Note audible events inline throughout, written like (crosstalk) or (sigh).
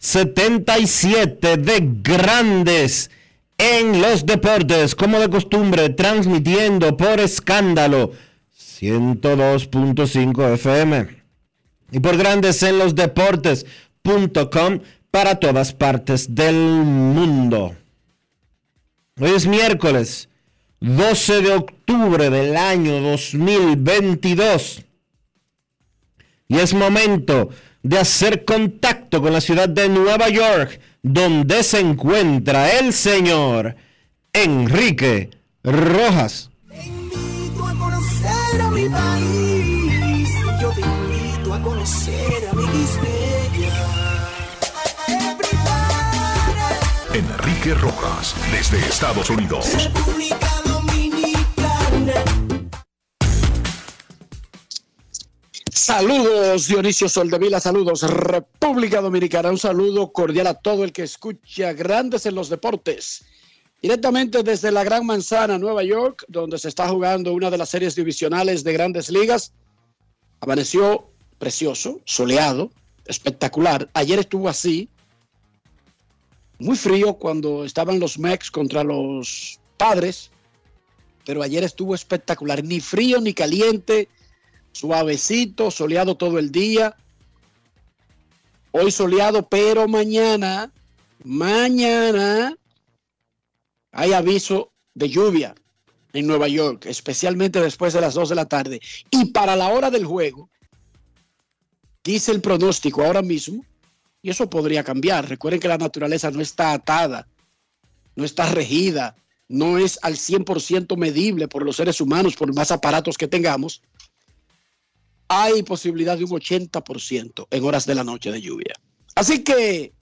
2877 de Grandes en los Deportes, como de costumbre, transmitiendo por escándalo 102.5 FM y por Grandes en los Deportes.com para todas partes del mundo. Hoy es miércoles 12 de octubre del año 2022. Y es momento hacer contacto con la ciudad de Nueva York, donde se encuentra el señor Enrique Rojas. Te invito a conocer a mi país. Yo te invito a conocer a mi Enrique Rojas, desde Estados Unidos. República Dominicana. Saludos Dionisio Soldevila, saludos República Dominicana, un saludo cordial a todo el que escucha Grandes en los Deportes. Directamente desde la Gran Manzana, Nueva York, donde se está jugando una de las series divisionales de grandes ligas. Amaneció precioso, soleado, espectacular. Ayer estuvo así, muy frío cuando estaban los Mex contra los Padres, pero ayer estuvo espectacular, ni frío ni caliente, suavecito, soleado todo el día. Hoy soleado, pero mañana, mañana hay aviso de lluvia en Nueva York, especialmente después de las 2 de la tarde. Y para la hora del juego, dice el pronóstico ahora mismo, y eso podría cambiar. Recuerden que la naturaleza no está atada, no está regida, no es al 100% medible por los seres humanos, por más aparatos que tengamos. Hay posibilidad de un 80% en horas de la noche de lluvia. Así que,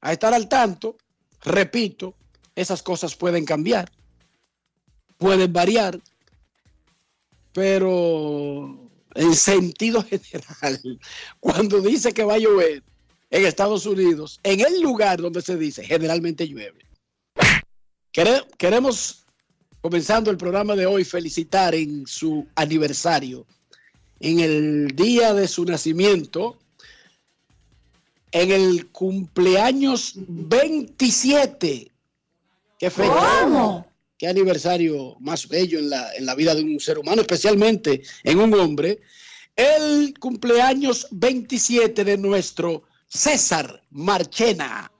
a estar al tanto, repito, esas cosas pueden cambiar, pueden variar, pero en sentido (laughs) general, cuando dice que va a llover en Estados Unidos, en el lugar donde se dice, generalmente llueve. Quere- Queremos, comenzando el programa de hoy, felicitar en su aniversario, en el día de su nacimiento, en el cumpleaños 27. ¿Qué fecha? Qué aniversario más bello en la, en la vida de un ser humano, especialmente en un hombre. El cumpleaños 27 de nuestro César Marchena.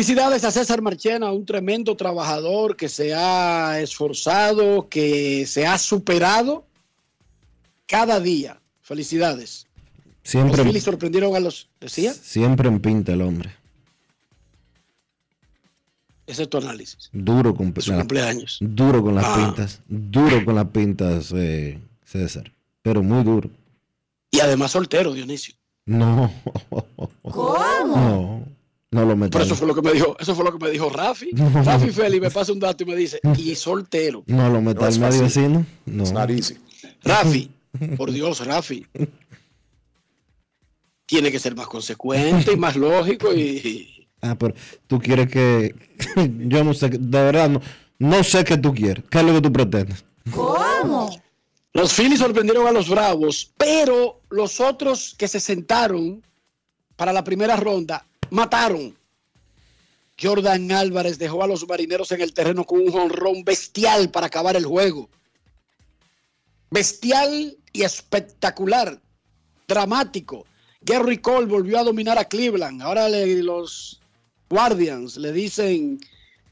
Felicidades a César Marchena, un tremendo trabajador que se ha esforzado, que se ha superado cada día. Felicidades. Siempre, Los Phillies sorprendieron a los. ¿Decía? siempre en pinta el hombre. Ese es tu análisis. Duro con, su la- cumpleaños. duro con las Ah. pintas. Duro con las pintas, eh, César. Pero muy duro. Y además soltero, Dionisio. No. No. No lo Por metas. eso fue lo que me dijo, eso fue lo que me dijo Rafi. No. Rafi Félix me pasa un dato y me dice, y soltero. No lo metas No fácil. vecino. No. Easy. Rafi, por Dios, Rafi. Tiene que ser más consecuente y más lógico y, Ah, pero tú quieres que. (laughs) Yo no sé, de verdad, no, no sé qué tú quieres. ¿Qué es lo que tú pretendes? Los Phillies sorprendieron a los Bravos, pero los otros que se sentaron para la primera ronda mataron. Jordan Álvarez dejó a los marineros en el terreno con un jonrón bestial para acabar el juego. Bestial y espectacular, dramático. Gary Cole volvió a dominar a Cleveland. Ahora le- los Guardians le dicen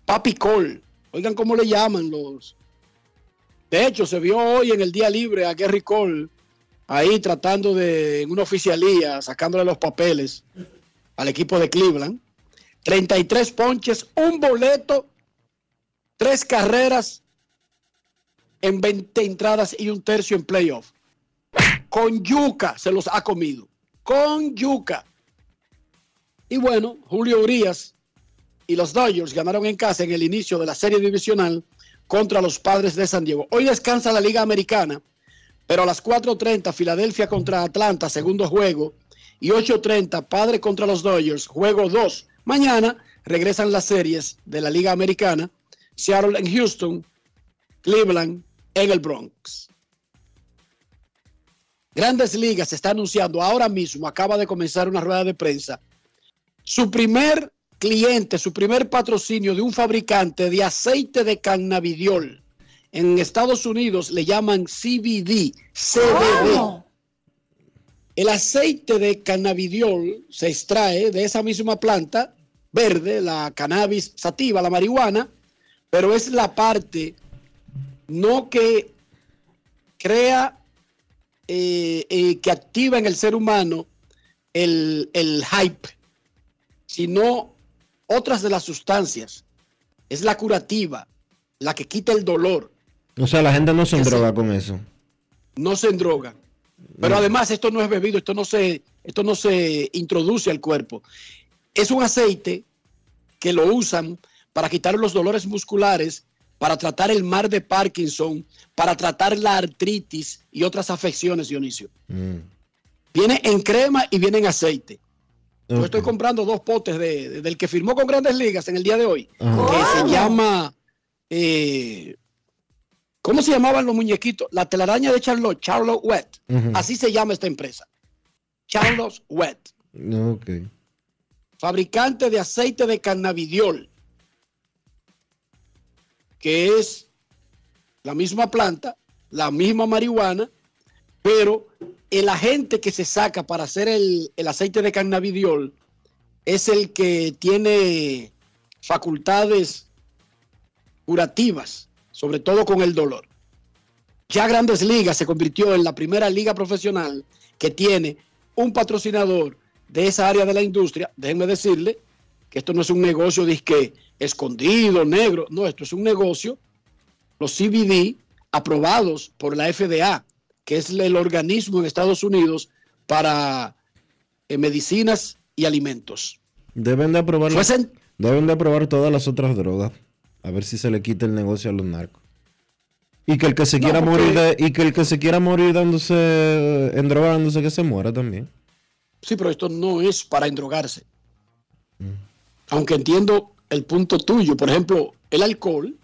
Papi Cole. Oigan cómo le llaman los, de hecho, se vio hoy en el día libre a Gary Cole ahí tratando de, en una oficialía, sacándole los papeles al equipo de Cleveland. 33 ponches, un boleto, tres carreras en 20 entradas y un tercio en playoff. Con yuca se los ha comido. Con yuca. Y bueno, Julio Urias y los Dodgers ganaron en casa en el inicio de la serie divisional contra los padres de San Diego. Hoy descansa la Liga Americana, pero a las 4.30 Filadelfia contra Atlanta, segundo juego, y 8.30 Padre contra los Dodgers, juego 2. Mañana regresan las series de la Liga Americana, Seattle en Houston, Cleveland en el Bronx. Grandes Ligas está anunciando ahora mismo, acaba de comenzar una rueda de prensa, su primer cliente, su primer patrocinio de un fabricante de aceite de cannabidiol. En Estados Unidos le llaman CBD, CBD. El aceite de cannabidiol se extrae de esa misma planta verde, la cannabis sativa, la marihuana, pero es la parte no que crea, eh, eh, que activa en el ser humano el, el hype, sino otras de las sustancias. Es la curativa, la que quita el dolor, O sea, la gente no se droga con eso. no se endroga. Pero además esto no es bebido, esto no se, esto no se introduce al cuerpo. Es un aceite que lo usan para quitar los dolores musculares, para tratar el mar de Parkinson, para tratar la artritis y otras afecciones, Dionisio. Mm. Viene en crema y viene en aceite. Yo estoy comprando dos potes de, de- del que firmó con Grandes Ligas en el día de hoy, que se llama, eh, ¿cómo se llamaban los muñequitos? La telaraña de Charlotte, Charlotte Wet. Así se llama esta empresa. Charlotte Wet, Ok. fabricante de aceite de cannabidiol, que es la misma planta, la misma marihuana, pero el agente que se saca para hacer el, el aceite de cannabidiol es el que tiene facultades curativas, sobre todo con el dolor. Ya Grandes Ligas se convirtió en la primera liga profesional que tiene un patrocinador de esa área de la industria. Déjenme decirle que esto no es un negocio disque escondido, negro. No, esto es un negocio, los CBD aprobados por la FDA, que es el organismo en Estados Unidos para eh, medicinas y alimentos. Deben de aprobar Deben de aprobar todas las otras drogas. A ver si se le quita el negocio a los narcos. Y que el que se No, quiera porque- morir de- y que el que se quiera morir dándose endrogándose que se muera también. Sí, pero esto no es para endrogarse. Aunque entiendo el punto tuyo. Por ejemplo, el alcohol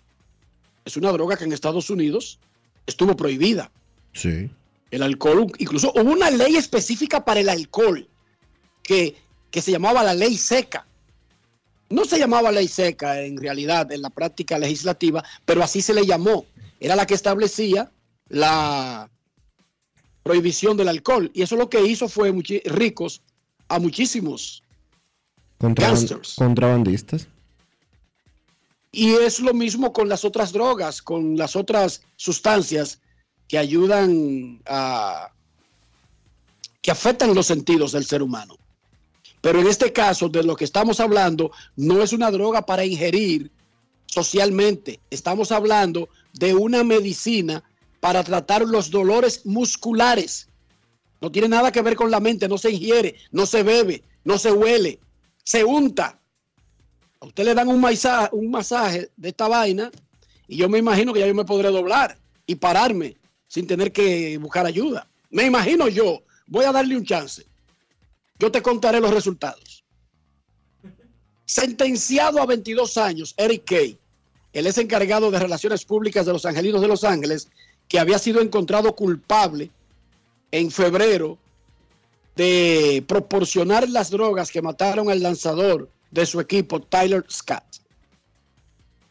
es una droga que en Estados Unidos estuvo prohibida. Sí. El alcohol, incluso hubo una ley específica para el alcohol que, que se llamaba la ley seca. No se llamaba ley seca en realidad en la práctica legislativa, pero así se le llamó. Era la que establecía la prohibición del alcohol. Y eso lo que hizo fue ricos a muchísimos. Gangsters. contrabandistas. Y es lo mismo con las otras drogas, con las otras sustancias que ayudan a que afectan los sentidos del ser humano. Pero en este caso, de lo que estamos hablando, no es una droga para ingerir socialmente. Estamos hablando de una medicina para tratar los dolores musculares. No tiene nada que ver con la mente, no se ingiere, no se bebe, no se huele, se unta. A usted le dan un masaje, un masaje de esta vaina y yo me imagino que ya yo me podré doblar y pararme sin tener que buscar ayuda. Me imagino yo, voy a darle un chance. Yo te contaré los resultados. Sentenciado a 22 años, Eric Kay, él es encargado de relaciones públicas de los Angelinos de Los Ángeles, que había sido encontrado culpable en febrero de proporcionar las drogas que mataron al lanzador de su equipo, Tyler Scott.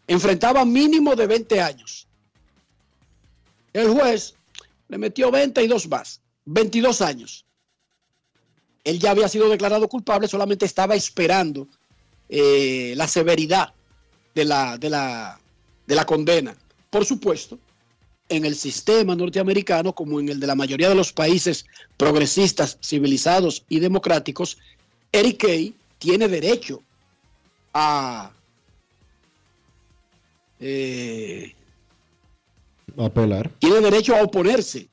Enfrentaba mínimo de 20 años. El juez le metió 22 más, 22 años. Él ya había sido declarado culpable, solamente estaba esperando eh, la severidad de la, de, la, de la condena. Por supuesto, en el sistema norteamericano, como en el de la mayoría de los países progresistas, civilizados y democráticos, Eric Kay tiene derecho a eh, Apelar. tiene derecho a oponerse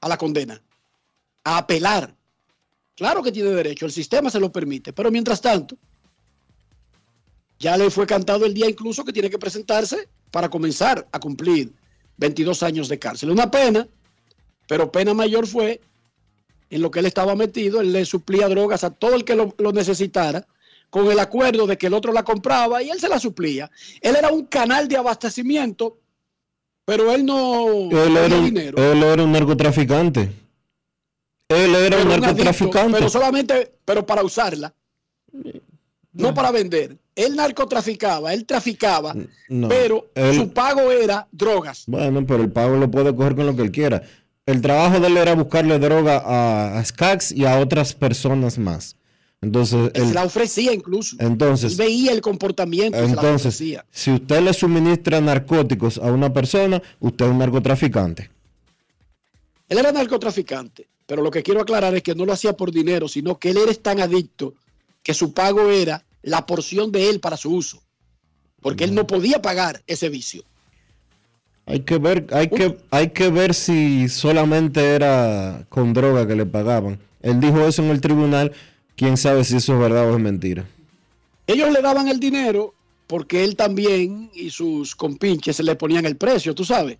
a la condena, a apelar. Claro que tiene derecho, el sistema se lo permite, pero mientras tanto, ya le fue cantado el día incluso que tiene que presentarse para comenzar a cumplir 22 años de cárcel. Una pena, pero pena mayor fue en lo que él estaba metido, él le suplía drogas a todo el que lo, lo necesitara, con el acuerdo de que el otro la compraba y él se la suplía. Él era un canal de abastecimiento, pero él no Él era, dinero. él era un narcotraficante. Él era un adicto, narcotraficante. pero solamente, pero para usarla, no para vender. Él narcotraficaba, él traficaba, No, pero él- su pago era drogas. Bueno, pero el pago lo puede coger con lo que él quiera. El trabajo de él era buscarle droga a, a Skax y a otras personas más. Entonces, Él la ofrecía incluso. entonces, Él veía el comportamiento, la entonces, ofrecía. si usted le suministra narcóticos a una persona, usted es un narcotraficante. Él era narcotraficante, pero lo que quiero aclarar es que no lo hacía por dinero, sino que él era tan adicto que su pago era la porción de él para su uso, porque él no podía pagar ese vicio. Hay que ver, hay que, hay que ver si solamente era con droga que le pagaban. Él dijo eso en el tribunal. Quién sabe si eso es verdad o es mentira. Ellos le daban el dinero porque él también y sus compinches se le ponían el precio, tú sabes.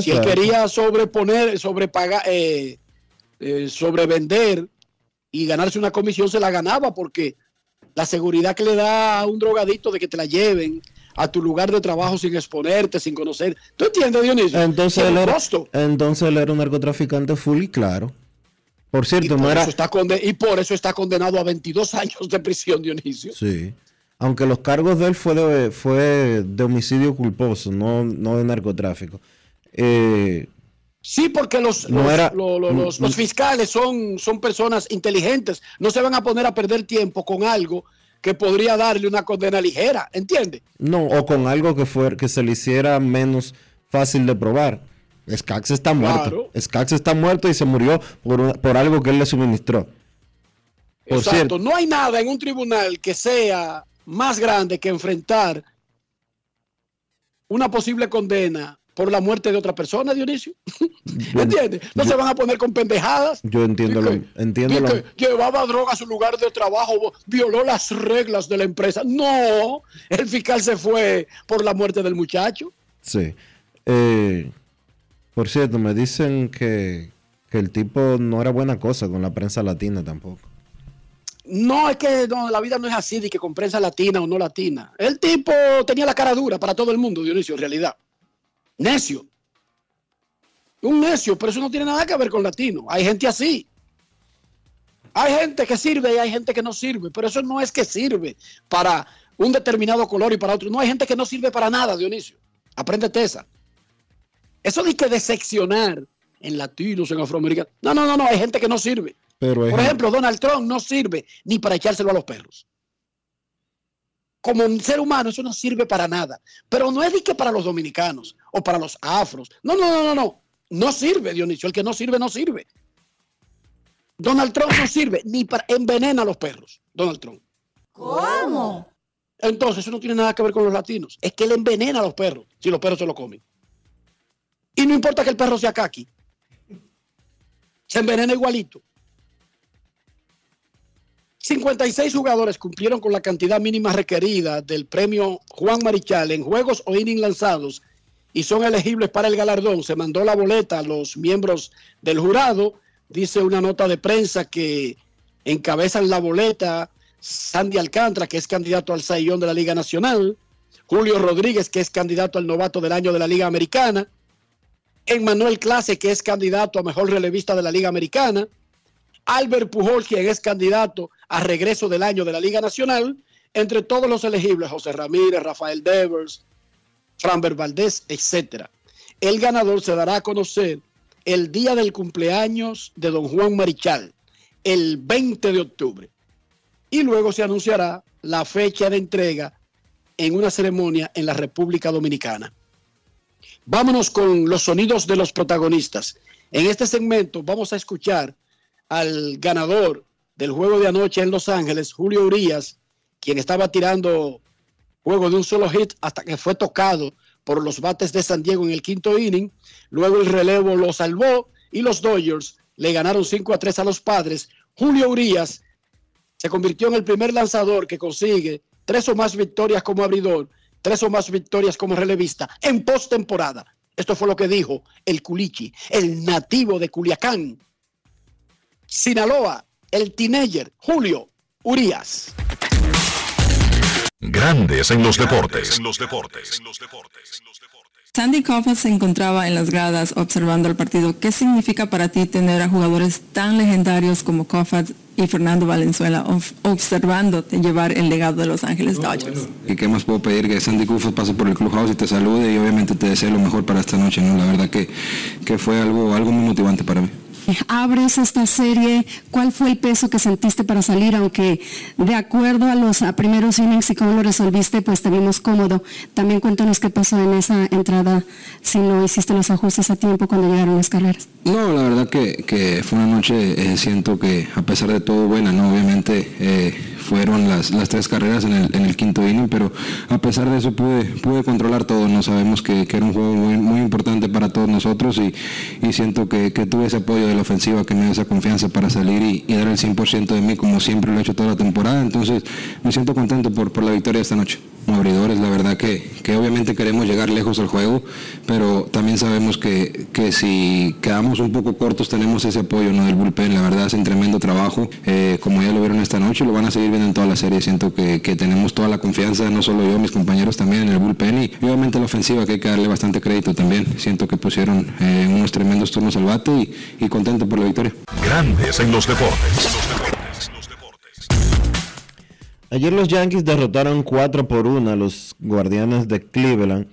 Si él quería sobreponer, sobrepagar, eh, eh, sobrevender y ganarse una comisión, se la ganaba porque la seguridad que le da a un drogadicto de que te la lleven a tu lugar de trabajo sin exponerte, sin conocer. ¿Tú entiendes, Dionisio? Entonces él, era, costo. entonces él era un narcotraficante full y claro. Por Y cierto, por, no era. eso está conde- y por eso está condenado a 22 años de prisión, Dionisio. Sí. Aunque los cargos de él fue de, fue de homicidio culposo, no, no de narcotráfico. Eh, Sí, porque los, No los, era- los- fiscales son, son personas inteligentes. No se van a poner a perder tiempo con algo que podría darle una condena ligera, ¿entiende? no, o con algo que, fue, que se le hiciera menos fácil de probar. Skax está muerto. Claro. Skax está muerto y se murió por, por algo que él le suministró. Por Exacto. cierto. No hay nada en un tribunal que sea más grande que enfrentar una posible condena por la muerte de otra persona, Dionisio. (laughs) ¿Entiendes? No se van a poner con pendejadas. Yo entiendo lo, entiendo lo, llevaba droga a su lugar de trabajo, violó las reglas de la empresa. No, el fiscal se fue por la muerte del muchacho. Sí. Eh, por cierto, me dicen que, que el tipo no era buena cosa con la prensa latina tampoco. No, es que no, la vida no es así, de que con prensa latina o no latina. El tipo tenía la cara dura para todo el mundo, Dionisio, en realidad. Necio. Un necio, pero eso no tiene nada que ver con latino. Hay gente así. Hay gente que sirve y hay gente que no sirve, pero eso no es que sirve para un determinado color y para otro. No hay gente que no sirve para nada, Dionisio. Apréndete esa. Eso de que de seccionar en latinos, en afroamericanos. No, no, no, no, hay gente que no sirve. Pero Por ejemplo, Donald Trump no sirve ni para echárselo a los perros. Como un ser humano, eso no sirve para nada. Pero no es de que para los dominicanos o para los afros. No, no, no, no, no. No sirve, Dionisio. El que no sirve, no sirve. Donald Trump no sirve ni para envenena a los perros. Donald Trump. ¿Cómo? Entonces, eso no tiene nada que ver con los latinos. Es que él envenena a los perros si los perros se lo comen. Y no importa que el perro sea caqui. Se envenena igualito. 56 jugadores cumplieron con la cantidad mínima requerida del premio Juan Marichal en juegos o innings lanzados y son elegibles para el galardón. Se mandó la boleta a los miembros del jurado. Dice una nota de prensa que encabezan la boleta Sandy Alcántara, que es candidato al Sayón de la Liga Nacional, Julio Rodríguez, que es candidato al novato del año de la Liga Americana, Emmanuel Clase, que es candidato a mejor relevista de la Liga Americana, Albert Pujol, quien es candidato a regreso del año de la Liga Nacional, entre todos los elegibles, José Ramírez, Rafael Devers, Framber Valdés, etc. El ganador se dará a conocer el día del cumpleaños de don Juan Marichal, el 20 de octubre. Y luego se anunciará la fecha de entrega en una ceremonia en la República Dominicana. Vámonos con los sonidos de los protagonistas. En este segmento vamos a escuchar al ganador del juego de anoche en Los Ángeles, Julio Urias, quien estaba tirando juego de un solo hit hasta que fue tocado por los bates de San Diego en el quinto inning. Luego el relevo lo salvó y los Dodgers le ganaron 5 a 3 a los padres. Julio Urias se convirtió en el primer lanzador que consigue tres o más victorias como abridor, tres o más victorias como relevista en postemporada. Esto fue lo que dijo el Culichi, el nativo de Culiacán. Sinaloa, el teenager Julio Urias. Grandes en los deportes. En los deportes. Sandy Koufax se encontraba en las gradas observando el partido. ¿Qué significa para ti tener a jugadores tan legendarios como Koufax y Fernando Valenzuela observándote llevar el legado de Los Ángeles Dodgers? ¿Y qué más puedo pedir? Que Sandy Koufax pase por el clubhouse y te salude y obviamente te desee lo mejor para esta noche, ¿no? La verdad que, que fue algo, algo muy motivante para mí. Abres esta serie, ¿cuál fue el peso que sentiste para salir? Aunque de acuerdo a los primeros innings y cómo lo resolviste, pues te vimos cómodo. También cuéntanos qué pasó en esa entrada, si no hiciste los ajustes a tiempo cuando llegaron las carreras. No, la verdad que, que fue una noche, eh, siento que a pesar de todo buena, ¿no? Obviamente eh, fueron las, las tres carreras en el, en el quinto inning, pero a pesar de eso pude, pude controlar todo, ¿no? Sabemos que, era un juego muy, importante para todos nosotros y, siento que, que tuve ese apoyo de la ofensiva que me dio esa confianza para salir y, y dar el 100% de mí como siempre lo he hecho toda la temporada, entonces me siento contento por, por la victoria esta noche. Abridores, la verdad que, que obviamente queremos llegar lejos al juego, pero también sabemos que, que si quedamos un poco cortos tenemos ese apoyo ¿no? del bullpen, la verdad hacen tremendo trabajo, eh, como ya lo vieron esta noche, lo van a seguir viendo en toda la serie, siento que, que tenemos toda la confianza, no solo yo, mis compañeros también en el bullpen y, y obviamente la ofensiva que hay que darle bastante crédito también, siento que pusieron eh, unos tremendos turnos al bate y, y contento por la victoria. Grandes en los deportes. Ayer los Yankees derrotaron 4 por 1 a los Guardianes de Cleveland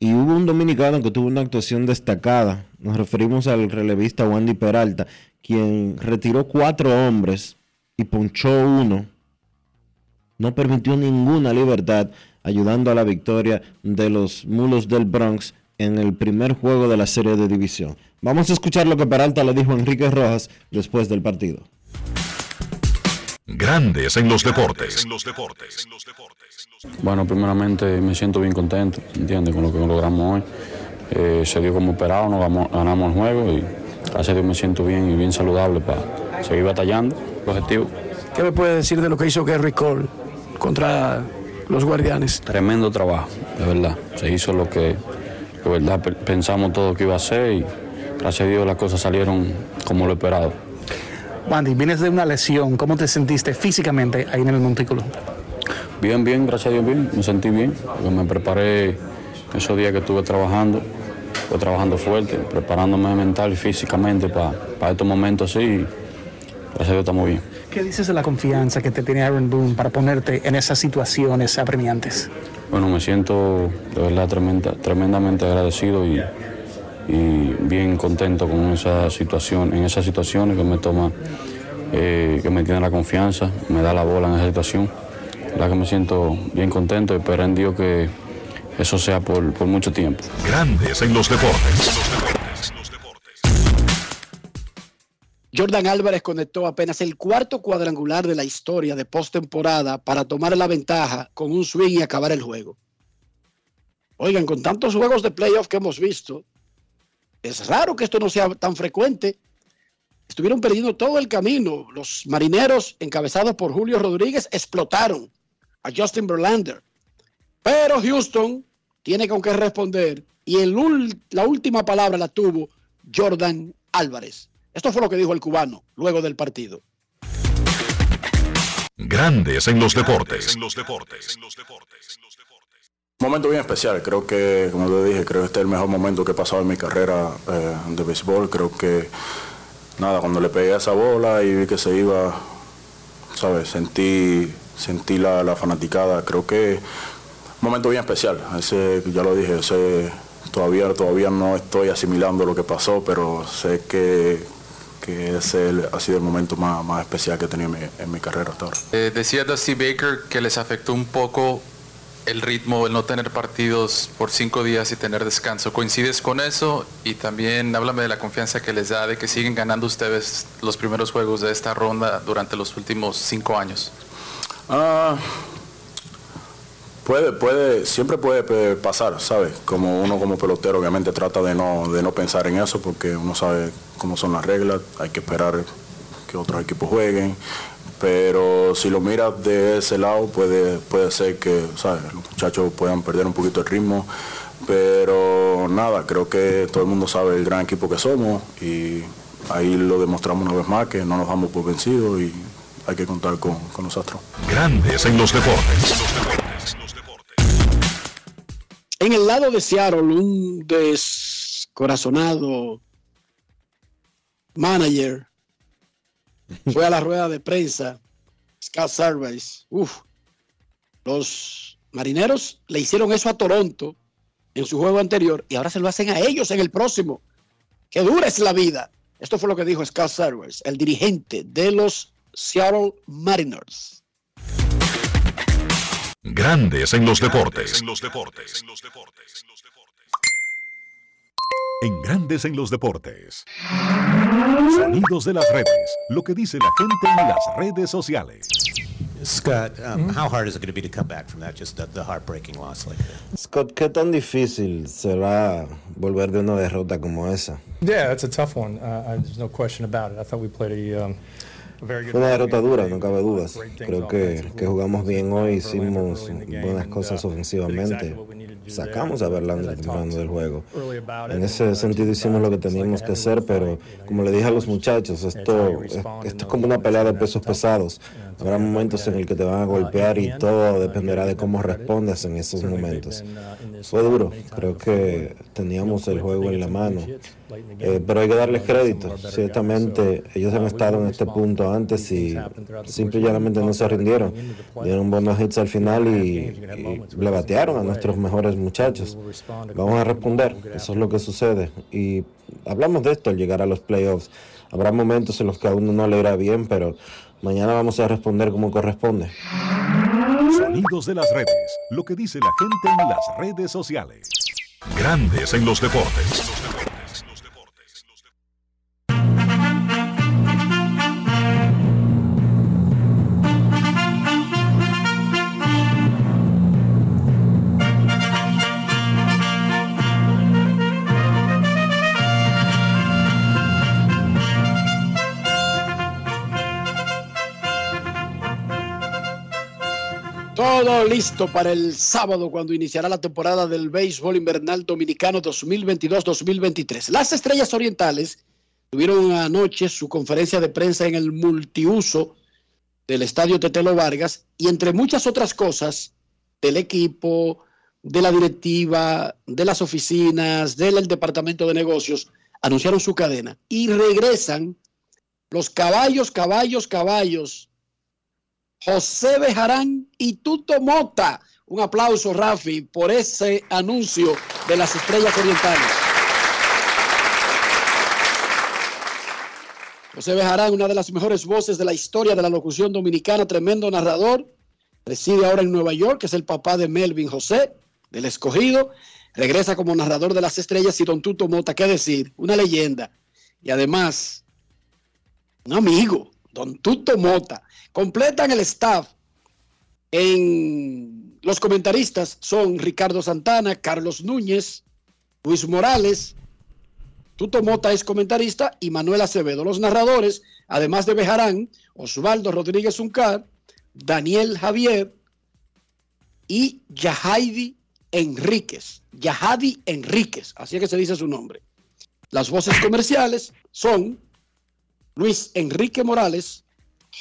y hubo un dominicano que tuvo una actuación destacada. Nos referimos al relevista Wandy Peralta, quien retiró cuatro hombres y ponchó uno. No permitió ninguna libertad, ayudando a la victoria de los Mulos del Bronx en el primer juego de la serie de división. Vamos a escuchar lo que Peralta le dijo a Enrique Rojas después del partido. Grandes en los deportes. Bueno, primeramente me siento bien contento, ¿entiendes? Con lo que logramos hoy. Eh, se dio como esperado, nos ganamos, ganamos el juego y gracias a Dios me siento bien y bien saludable para seguir batallando. El objetivo, ¿Qué me puede decir de lo que hizo Gary Cole contra los Guardianes? tremendo trabajo, de verdad. Se hizo lo que de verdad pe- pensamos todo que iba a hacer y gracias a Dios las cosas salieron como lo esperado. Wandy, vienes de una lesión. ¿Cómo te sentiste físicamente ahí en el montículo? Bien, bien, gracias a Dios, bien. Me sentí bien. porque me preparé esos días que estuve trabajando. Estuve trabajando fuerte, preparándome mental y físicamente para estos momentos así. Gracias a Dios estamos bien. ¿Qué dices de la confianza que te tiene Aaron Boone para ponerte en esas situaciones apremiantes? Bueno, me siento de verdad tremenda- tremendamente agradecido y, y bien contento con esa situación, en esas situaciones que me toma, eh, que me tiene la confianza, me da la bola en esa situación. La que me siento bien contento y espero en Dios que eso sea por, por mucho tiempo. Grandes en los deportes. Jordan Álvarez conectó apenas el cuarto cuadrangular de la historia de postemporada para tomar la ventaja con un swing y acabar el juego. Oigan, con tantos juegos de playoff que hemos visto, es raro que esto no sea tan frecuente. Estuvieron perdiendo todo el camino. Los marineros, encabezados por Julio Rodríguez, explotaron a Justin Verlander. Pero Houston tiene con qué responder y el, la última palabra la tuvo Jordan Álvarez. Esto fue lo que dijo el cubano luego del partido. Grandes en los deportes. En los deportes. Momento bien especial, creo que, como te dije, creo que este es el mejor momento que he pasado en mi carrera eh, de béisbol. Creo que, nada, cuando le pegué a esa bola y vi que se iba, ¿sabes? Sentí, sentí la, la fanaticada. Creo que momento bien especial. Ese, ya lo dije, ese, todavía, todavía no estoy asimilando lo que pasó, pero sé que, que ese ha sido el momento más, más especial que he tenido en mi, carrera hasta ahora. Eh, decía Dusty Baker que les afectó un poco el ritmo, el no tener partidos por cinco días y tener descanso. ¿Coincides con eso? Y también háblame de la confianza que les da de que siguen ganando ustedes los primeros juegos de esta ronda durante los últimos cinco años. Ah, puede, puede, siempre puede pasar, ¿sabes? Como uno como pelotero obviamente trata de no, de no pensar en eso porque uno sabe cómo son las reglas, hay que esperar que otros equipos jueguen, pero si lo miras de ese lado puede, puede ser que ¿sabes? los muchachos puedan perder un poquito el ritmo, pero nada, creo que todo el mundo sabe el gran equipo que somos y ahí lo demostramos una vez más que no nos damos por vencidos y hay que contar con, con nosotros. Grandes en los deportes. En el lado de Seattle, un descorazonado manager (laughs) fue a la rueda de prensa, Scott Service. Uf, los marineros le hicieron eso a Toronto en su juego anterior y ahora se lo hacen a ellos en el próximo. Qué dura es la vida. Esto fue lo que dijo Scott Service, el dirigente de los Seattle Mariners. Grandes en los deportes. En los deportes. En Grandes en los deportes. Sonidos de las redes. Lo que dice la gente en las redes sociales. Scott, um, how hard is it going to be to come back from that? Just the, the heartbreaking loss like that. Scott, ¿qué tan difícil será volver de una derrota como esa? Yeah, that's a tough one. Uh, I, there's no question about it. I thought we played a. Um, Fue una derrota dura, no cabe dudas. Creo que, que jugamos bien hoy, hicimos buenas cosas ofensivamente. Sacamos a Verlander temprano del juego. En ese sentido hicimos lo que teníamos que hacer, pero como le dije a los muchachos, esto, esto es como una pelea de pesos pesados. Habrá momentos en el que te van a golpear y todo dependerá de cómo respondas en esos momentos. Fue duro, creo que teníamos el juego en la mano, eh, pero hay que darles crédito. Ciertamente ellos han estado en este punto antes y simple y llanamente no se rindieron. Dieron buenos hits al final y, le batearon a nuestros mejores muchachos. Vamos a responder, eso es lo que sucede. Y hablamos de esto al llegar a los playoffs. Habrá momentos en los que a uno no le irá bien, pero mañana vamos a responder como corresponde. Sonidos de las redes, lo que dice la gente en las redes sociales. Grandes en los deportes. Todo listo para el sábado cuando iniciará la temporada del béisbol invernal dominicano 2022-2023. Las Estrellas Orientales tuvieron anoche su conferencia de prensa en el multiuso del Estadio Tetelo Vargas y entre muchas otras cosas del equipo, de la directiva, de las oficinas, del departamento de negocios, anunciaron su cadena y regresan los caballos, caballos, caballos José Bejarán y Tuto Mota. Un aplauso, Rafi, por ese anuncio de las estrellas orientales. José Bejarán, una de las mejores voces de la historia de la locución dominicana, tremendo narrador, reside ahora en Nueva York, es el papá de Melvin José, del escogido, regresa como narrador de las estrellas y Don Tuto Mota, qué decir, una leyenda. Y además, un amigo, don Tuto Mota. Completan el staff en los comentaristas son Ricardo Santana, Carlos Núñez, Luis Morales, Tuto Mota es comentarista y Manuel Acevedo. Los narradores, además de Bejarán, Osvaldo Rodríguez Uncar, Daniel Javier y Yahaidi Enríquez. Yahadi Enríquez, así es que se dice su nombre. Las voces comerciales son Luis Enrique Morales,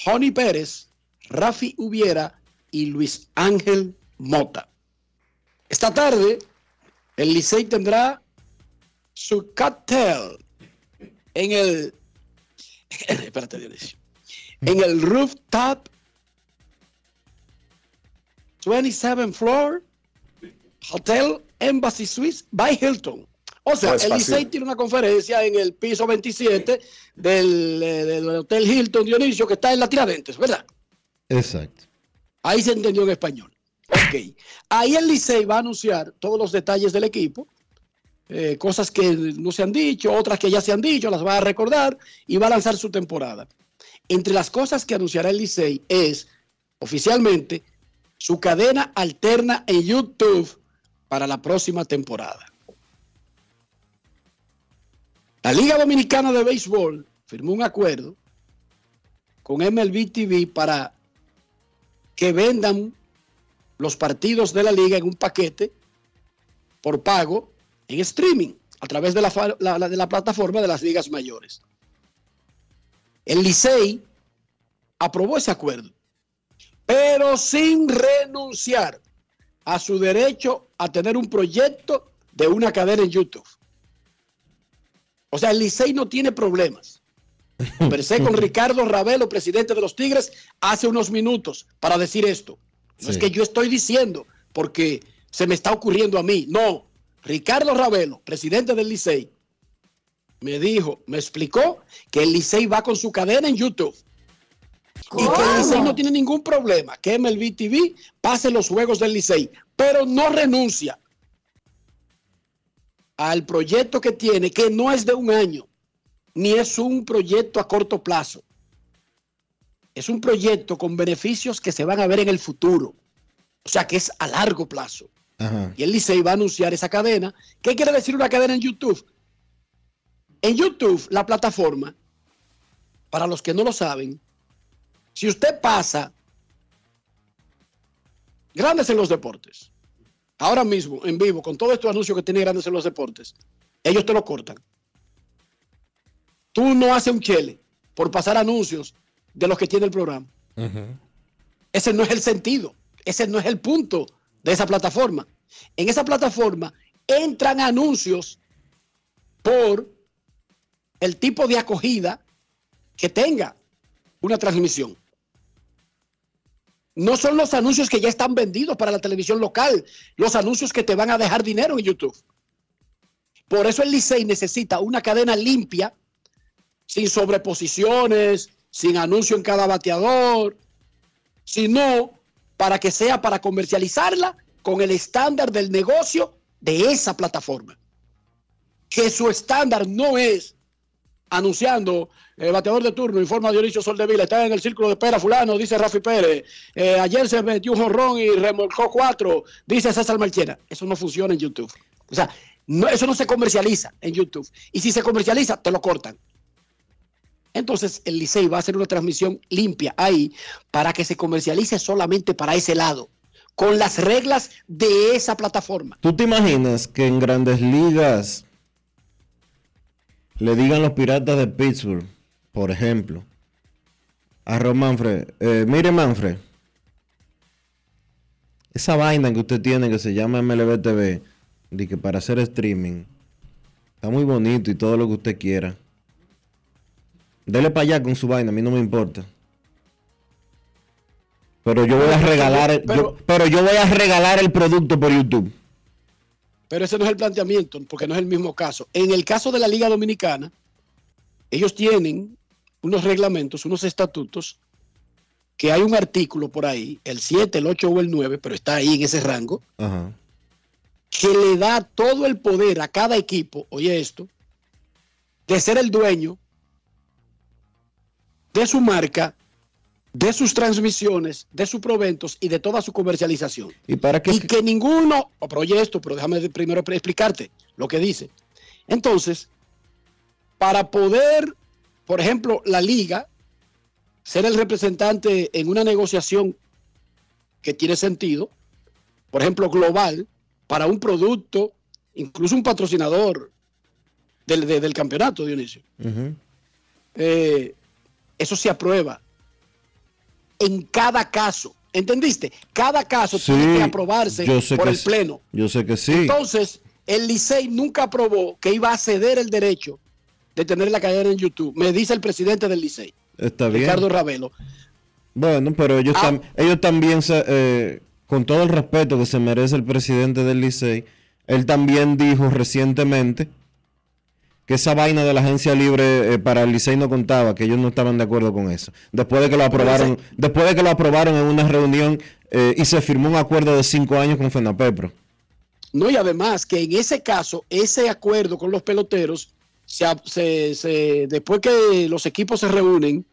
Joni Pérez, Rafi Ubiera y Luis Ángel Mota. Esta tarde, el Licey tendrá su cocktail en el. (laughs) Espérate. En el rooftop 27 floor Hotel Embassy Suites by Hilton. O sea, No el. Licey tiene una conferencia en el piso 27 del, eh, del Hotel Hilton Dionisio que está en la Tiradentes, ¿verdad? Exacto. Ahí se entendió en español. Ok. Ahí el Licey va a anunciar todos los detalles del equipo, eh, cosas que no se han dicho, otras que ya se han dicho, las va a recordar y va a lanzar su temporada. Entre las cosas que anunciará el Licey es, oficialmente, su cadena alterna en YouTube para la próxima temporada. La Liga Dominicana de Béisbol firmó un acuerdo con MLB TV para que vendan los partidos de la liga en un paquete por pago en streaming a través de la, la- de la plataforma de las ligas mayores. El Licey aprobó ese acuerdo, pero sin renunciar a su derecho a tener un proyecto de una cadena en YouTube. O sea, el Licey no tiene problemas. Conversé con (laughs) Ricardo Ravelo, presidente de los Tigres, hace unos minutos para decir esto. No es que yo estoy diciendo porque se me está ocurriendo a mí. No. Ricardo Ravelo, presidente del Licey, me dijo, me explicó que el Licey va con su cadena en YouTube. Y que el Licey no tiene ningún problema, que MLB TV pase los juegos del Licey, pero no renuncia al proyecto que tiene, que no es de un año, ni es un proyecto a corto plazo. Es un proyecto con beneficios que se van a ver en el futuro. O sea, que es a largo plazo. Ajá. Y el Licey va a anunciar esa cadena. ¿Qué quiere decir una cadena en YouTube? En YouTube, la plataforma, para los que no lo saben, si usted pasa grandes en los deportes, ahora mismo, en vivo, con todo estos anuncios que tiene grandes en los deportes, ellos te lo cortan. Tú no haces un chele por pasar anuncios de los que tiene el programa. Ese no es el sentido, ese no es el punto de esa plataforma. En esa plataforma entran anuncios por el tipo de acogida que tenga una transmisión. No son los anuncios que ya están vendidos para la televisión local, los anuncios que te van a dejar dinero en YouTube. Por eso el Licey necesita una cadena limpia, sin sobreposiciones, sin anuncio en cada bateador, sino para que sea para comercializarla con el estándar del negocio de esa plataforma. Que su estándar no es anunciando el bateador de turno, informa Dionisio Soldevila, está en el círculo de espera fulano, dice Rafi Pérez, Eh, ayer se metió un jonrón y remolcó cuatro, dice César Marchena. Eso no funciona en YouTube. O sea, eso no se comercializa en YouTube. Y si se comercializa, te lo cortan. Entonces el Licey va a hacer una transmisión limpia ahí para que se comercialice solamente para ese lado, con las reglas de esa plataforma. ¿Tú te imaginas que en grandes ligas le digan los piratas de Pittsburgh, por ejemplo, a Ron Manfred, eh, mire Manfred, esa vaina que usted tiene que se llama MLB TV, de que para hacer streaming, está muy bonito y todo lo que usted quiera. Dele para allá con su vaina, a mí no me importa. Pero yo voy a regalar, el- yo- pero yo voy a regalar el producto por YouTube. Pero ese no es el planteamiento, porque no es el mismo caso. En el caso de la Liga Dominicana, ellos tienen unos reglamentos, unos estatutos, que hay un artículo por ahí, el 7, el 8 o el 9, pero está ahí en ese rango, Ajá. que le da todo el poder a cada equipo, oye esto, de ser el dueño de su marca, de sus transmisiones, de sus proventos y de toda su comercialización. ¿Y para qué? Y que ninguno, oh, pero oye esto, pero déjame primero explicarte lo que dice. Entonces, para poder, por ejemplo, la liga, ser el representante en una negociación que tiene sentido, por ejemplo, global, para un producto, incluso un patrocinador del, de- del campeonato, Dionisio. Eh, eso se aprueba en cada caso. ¿Entendiste? Cada caso tiene que aprobarse yo sé por que el sí. Pleno. Yo sé que sí. Entonces, el Licey nunca aprobó que iba a ceder el derecho de tener la cadena en YouTube. Me dice el presidente del Licey, Está bien. Ricardo Ravelo. Bueno, pero ellos, Ah. tam- ellos también, se- eh, con todo el respeto que se merece el presidente del Licey, él también dijo recientemente que esa vaina de la agencia libre eh, para el Licey no contaba, que ellos no estaban de acuerdo con eso. Después de que lo aprobaron, después de que lo aprobaron en una reunión eh, y se firmó un acuerdo de cinco años con Fenapepro. No, y además que en ese caso, ese acuerdo con los peloteros, se, se- se- después que los equipos se reúnen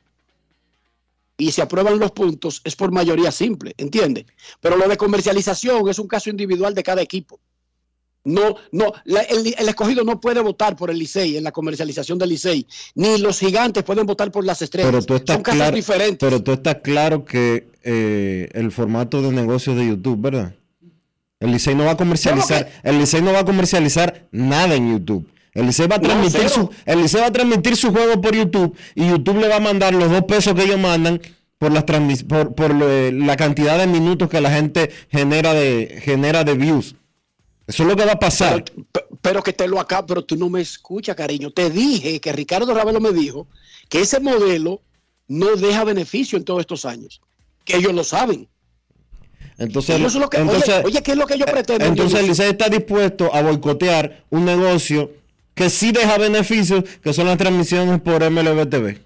y se aprueban los puntos, es por mayoría simple, ¿entiende? Pero lo de comercialización es un caso individual de cada equipo. No, no, la- el, el escogido no puede votar por el Licey en la comercialización del Licey, ni los gigantes pueden votar por las estrellas. Pero tú estás Son casos claro, diferentes. pero tú estás claro que eh, el formato de negocio de YouTube, ¿verdad? El Licey no va a comercializar, el Licey no va a comercializar nada en YouTube. El Licey va a transmitir su, el Licey va a transmitir su juego por YouTube y YouTube le va a mandar los dos pesos que ellos mandan por las por, por eh, la cantidad de minutos que la gente genera de genera de views. Eso es lo que va a pasar. Pe- Pero que te lo acá, pero tú no me escuchas, cariño. Te dije que Ricardo Ravelo me dijo que ese modelo no deja beneficio en todos estos años. Que ellos lo saben. Entonces, Ellos son lo que- oye, entonces, oye, ¿qué es lo que ellos pretenden, Entonces el está dispuesto a boicotear un negocio que sí deja beneficios, que son las transmisiones por MLB TV.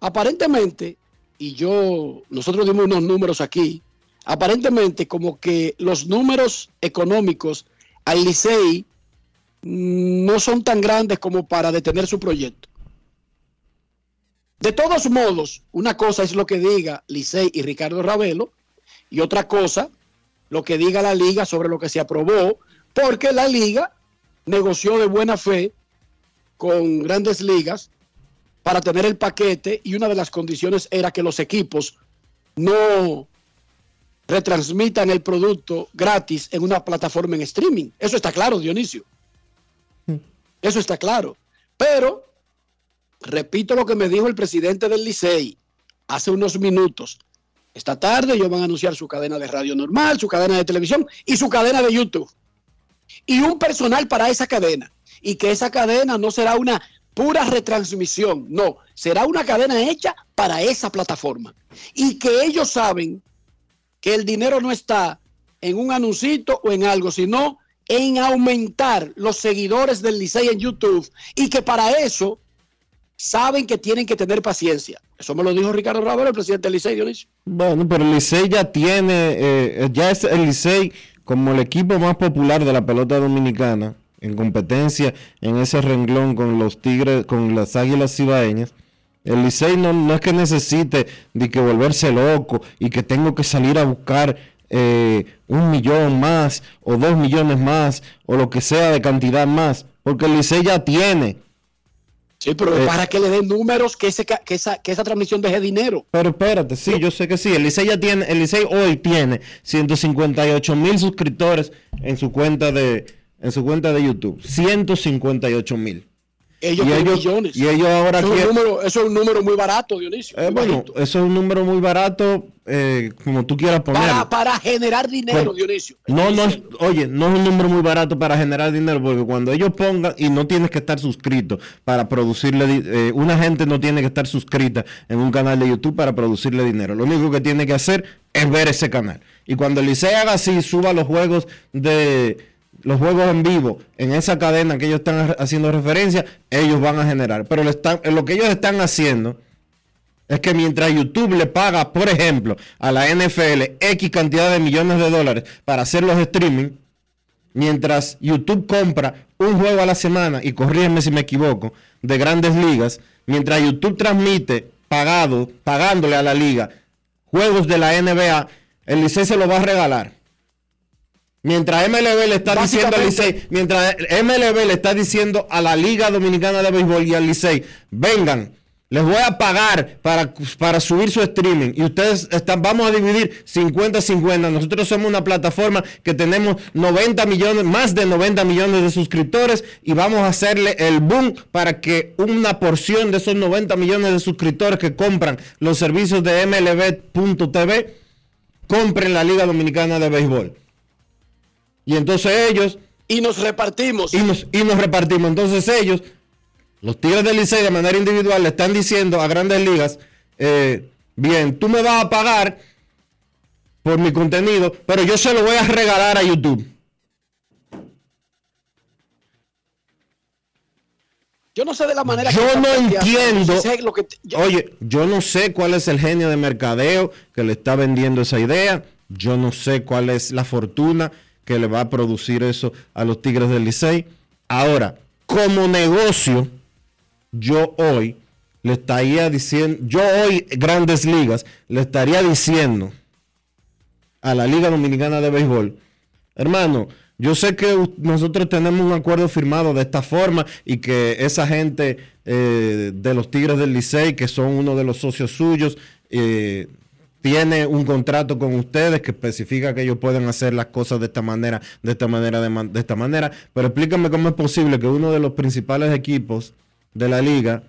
Aparentemente, y yo, nosotros dimos unos números aquí, aparentemente como que los números económicos al Licey mm, no son tan grandes como para detener su proyecto. De todos modos, una cosa es lo que diga Licey y Ricardo Ravelo, y otra cosa, lo que diga la liga sobre lo que se aprobó, porque la liga negoció de buena fe con grandes ligas para tener el paquete y una de las condiciones era que los equipos no retransmitan el producto gratis en una plataforma en streaming. Eso está claro, Dionisio. Eso está claro. Pero, repito lo que me dijo el presidente del Licey hace unos minutos. Esta tarde ellos van a anunciar su cadena de radio normal, su cadena de televisión y su cadena de YouTube. Y un personal para esa cadena. Y que esa cadena no será una pura retransmisión, no, será una cadena hecha para esa plataforma. Y que ellos saben que el dinero no está en un anuncito o en algo, sino en aumentar los seguidores del Licey en YouTube y que para eso saben que tienen que tener paciencia. Eso me lo dijo Ricardo Ravelo, el presidente del Licey, Dionisio. Bueno, pero el Licey ya tiene, eh, ya es el Licey como el equipo más popular de la pelota dominicana, en competencia en ese renglón con los Tigres, con las Águilas Cibaeñas. El Licey no, no es que necesite de que volverse loco y que tengo que salir a buscar eh, un millón más o dos millones más o lo que sea de cantidad más, porque el Licey ya tiene. Sí, pero Eh, para que le den números, que, ese, que, esa, que esa transmisión deje dinero. Pero espérate, sí, yo sé que sí. El Licey ya tiene, el Licey hoy tiene 158 mil suscriptores en su cuenta de, en su cuenta de YouTube. 158 mil. Ellos Y ellos- millones. y ellos ahora eso, es un quieren- número, eso es un número muy barato, Dionisio. Eh, muy bueno, bajito. eso es un número muy barato, eh, como tú quieras ponerlo. para, para generar dinero, Bueno, Dionisio. No, no, es- oye, no es un número muy barato para generar dinero, porque cuando ellos pongan, y no tienes que estar suscrito para producirle, eh, una gente no tiene que estar suscrita en un canal de YouTube para producirle dinero. Lo único que tiene que hacer es ver ese canal. Y cuando Licey haga así, suba los juegos de los juegos en vivo en esa cadena que ellos están haciendo referencia, ellos van a generar. Pero le están, lo que ellos están haciendo es que mientras YouTube le paga, por ejemplo, a la NFL X cantidad de millones de dólares para hacer los streaming, mientras YouTube compra un juego a la semana, y corrígeme si me equivoco, de grandes ligas, mientras YouTube transmite pagado, pagándole a la liga juegos de la NBA, el Licey se lo va a regalar. Mientras MLB le está diciendo al Licey, mientras MLB le está diciendo a la Liga Dominicana de Béisbol y al Licey, vengan, les voy a pagar para, para subir su streaming y ustedes están, vamos a dividir 50-50. Nosotros somos una plataforma que tenemos 90 millones, más de 90 millones de suscriptores y vamos a hacerle el boom para que una porción de esos 90 millones de suscriptores que compran los servicios de MLB.tv compren la Liga Dominicana de Béisbol. Y entonces ellos... Y nos repartimos. Y nos, y nos repartimos. Entonces ellos los Tigres del Licey de manera individual le están diciendo a grandes ligas, eh, bien, tú me vas a pagar por mi contenido, pero yo se lo voy a regalar a YouTube. Yo no sé de la manera yo que no entiendo. lo que te- yo- Oye, yo no sé cuál es el genio de mercadeo que le está vendiendo esa idea. Yo no sé cuál es la fortuna que le va a producir eso a los Tigres del Licey. Ahora, como negocio, yo hoy le estaría diciendo, yo hoy, Grandes Ligas, le estaría diciendo a la Liga Dominicana de Béisbol, hermano, yo sé que nosotros tenemos un acuerdo firmado de esta forma y que esa gente eh, de los Tigres del Licey, que son uno de los socios suyos, eh, tiene un contrato con ustedes que especifica que ellos pueden hacer las cosas de esta manera, de esta manera, de, man- de esta manera. Pero explícame cómo es posible que uno de los principales equipos de la liga,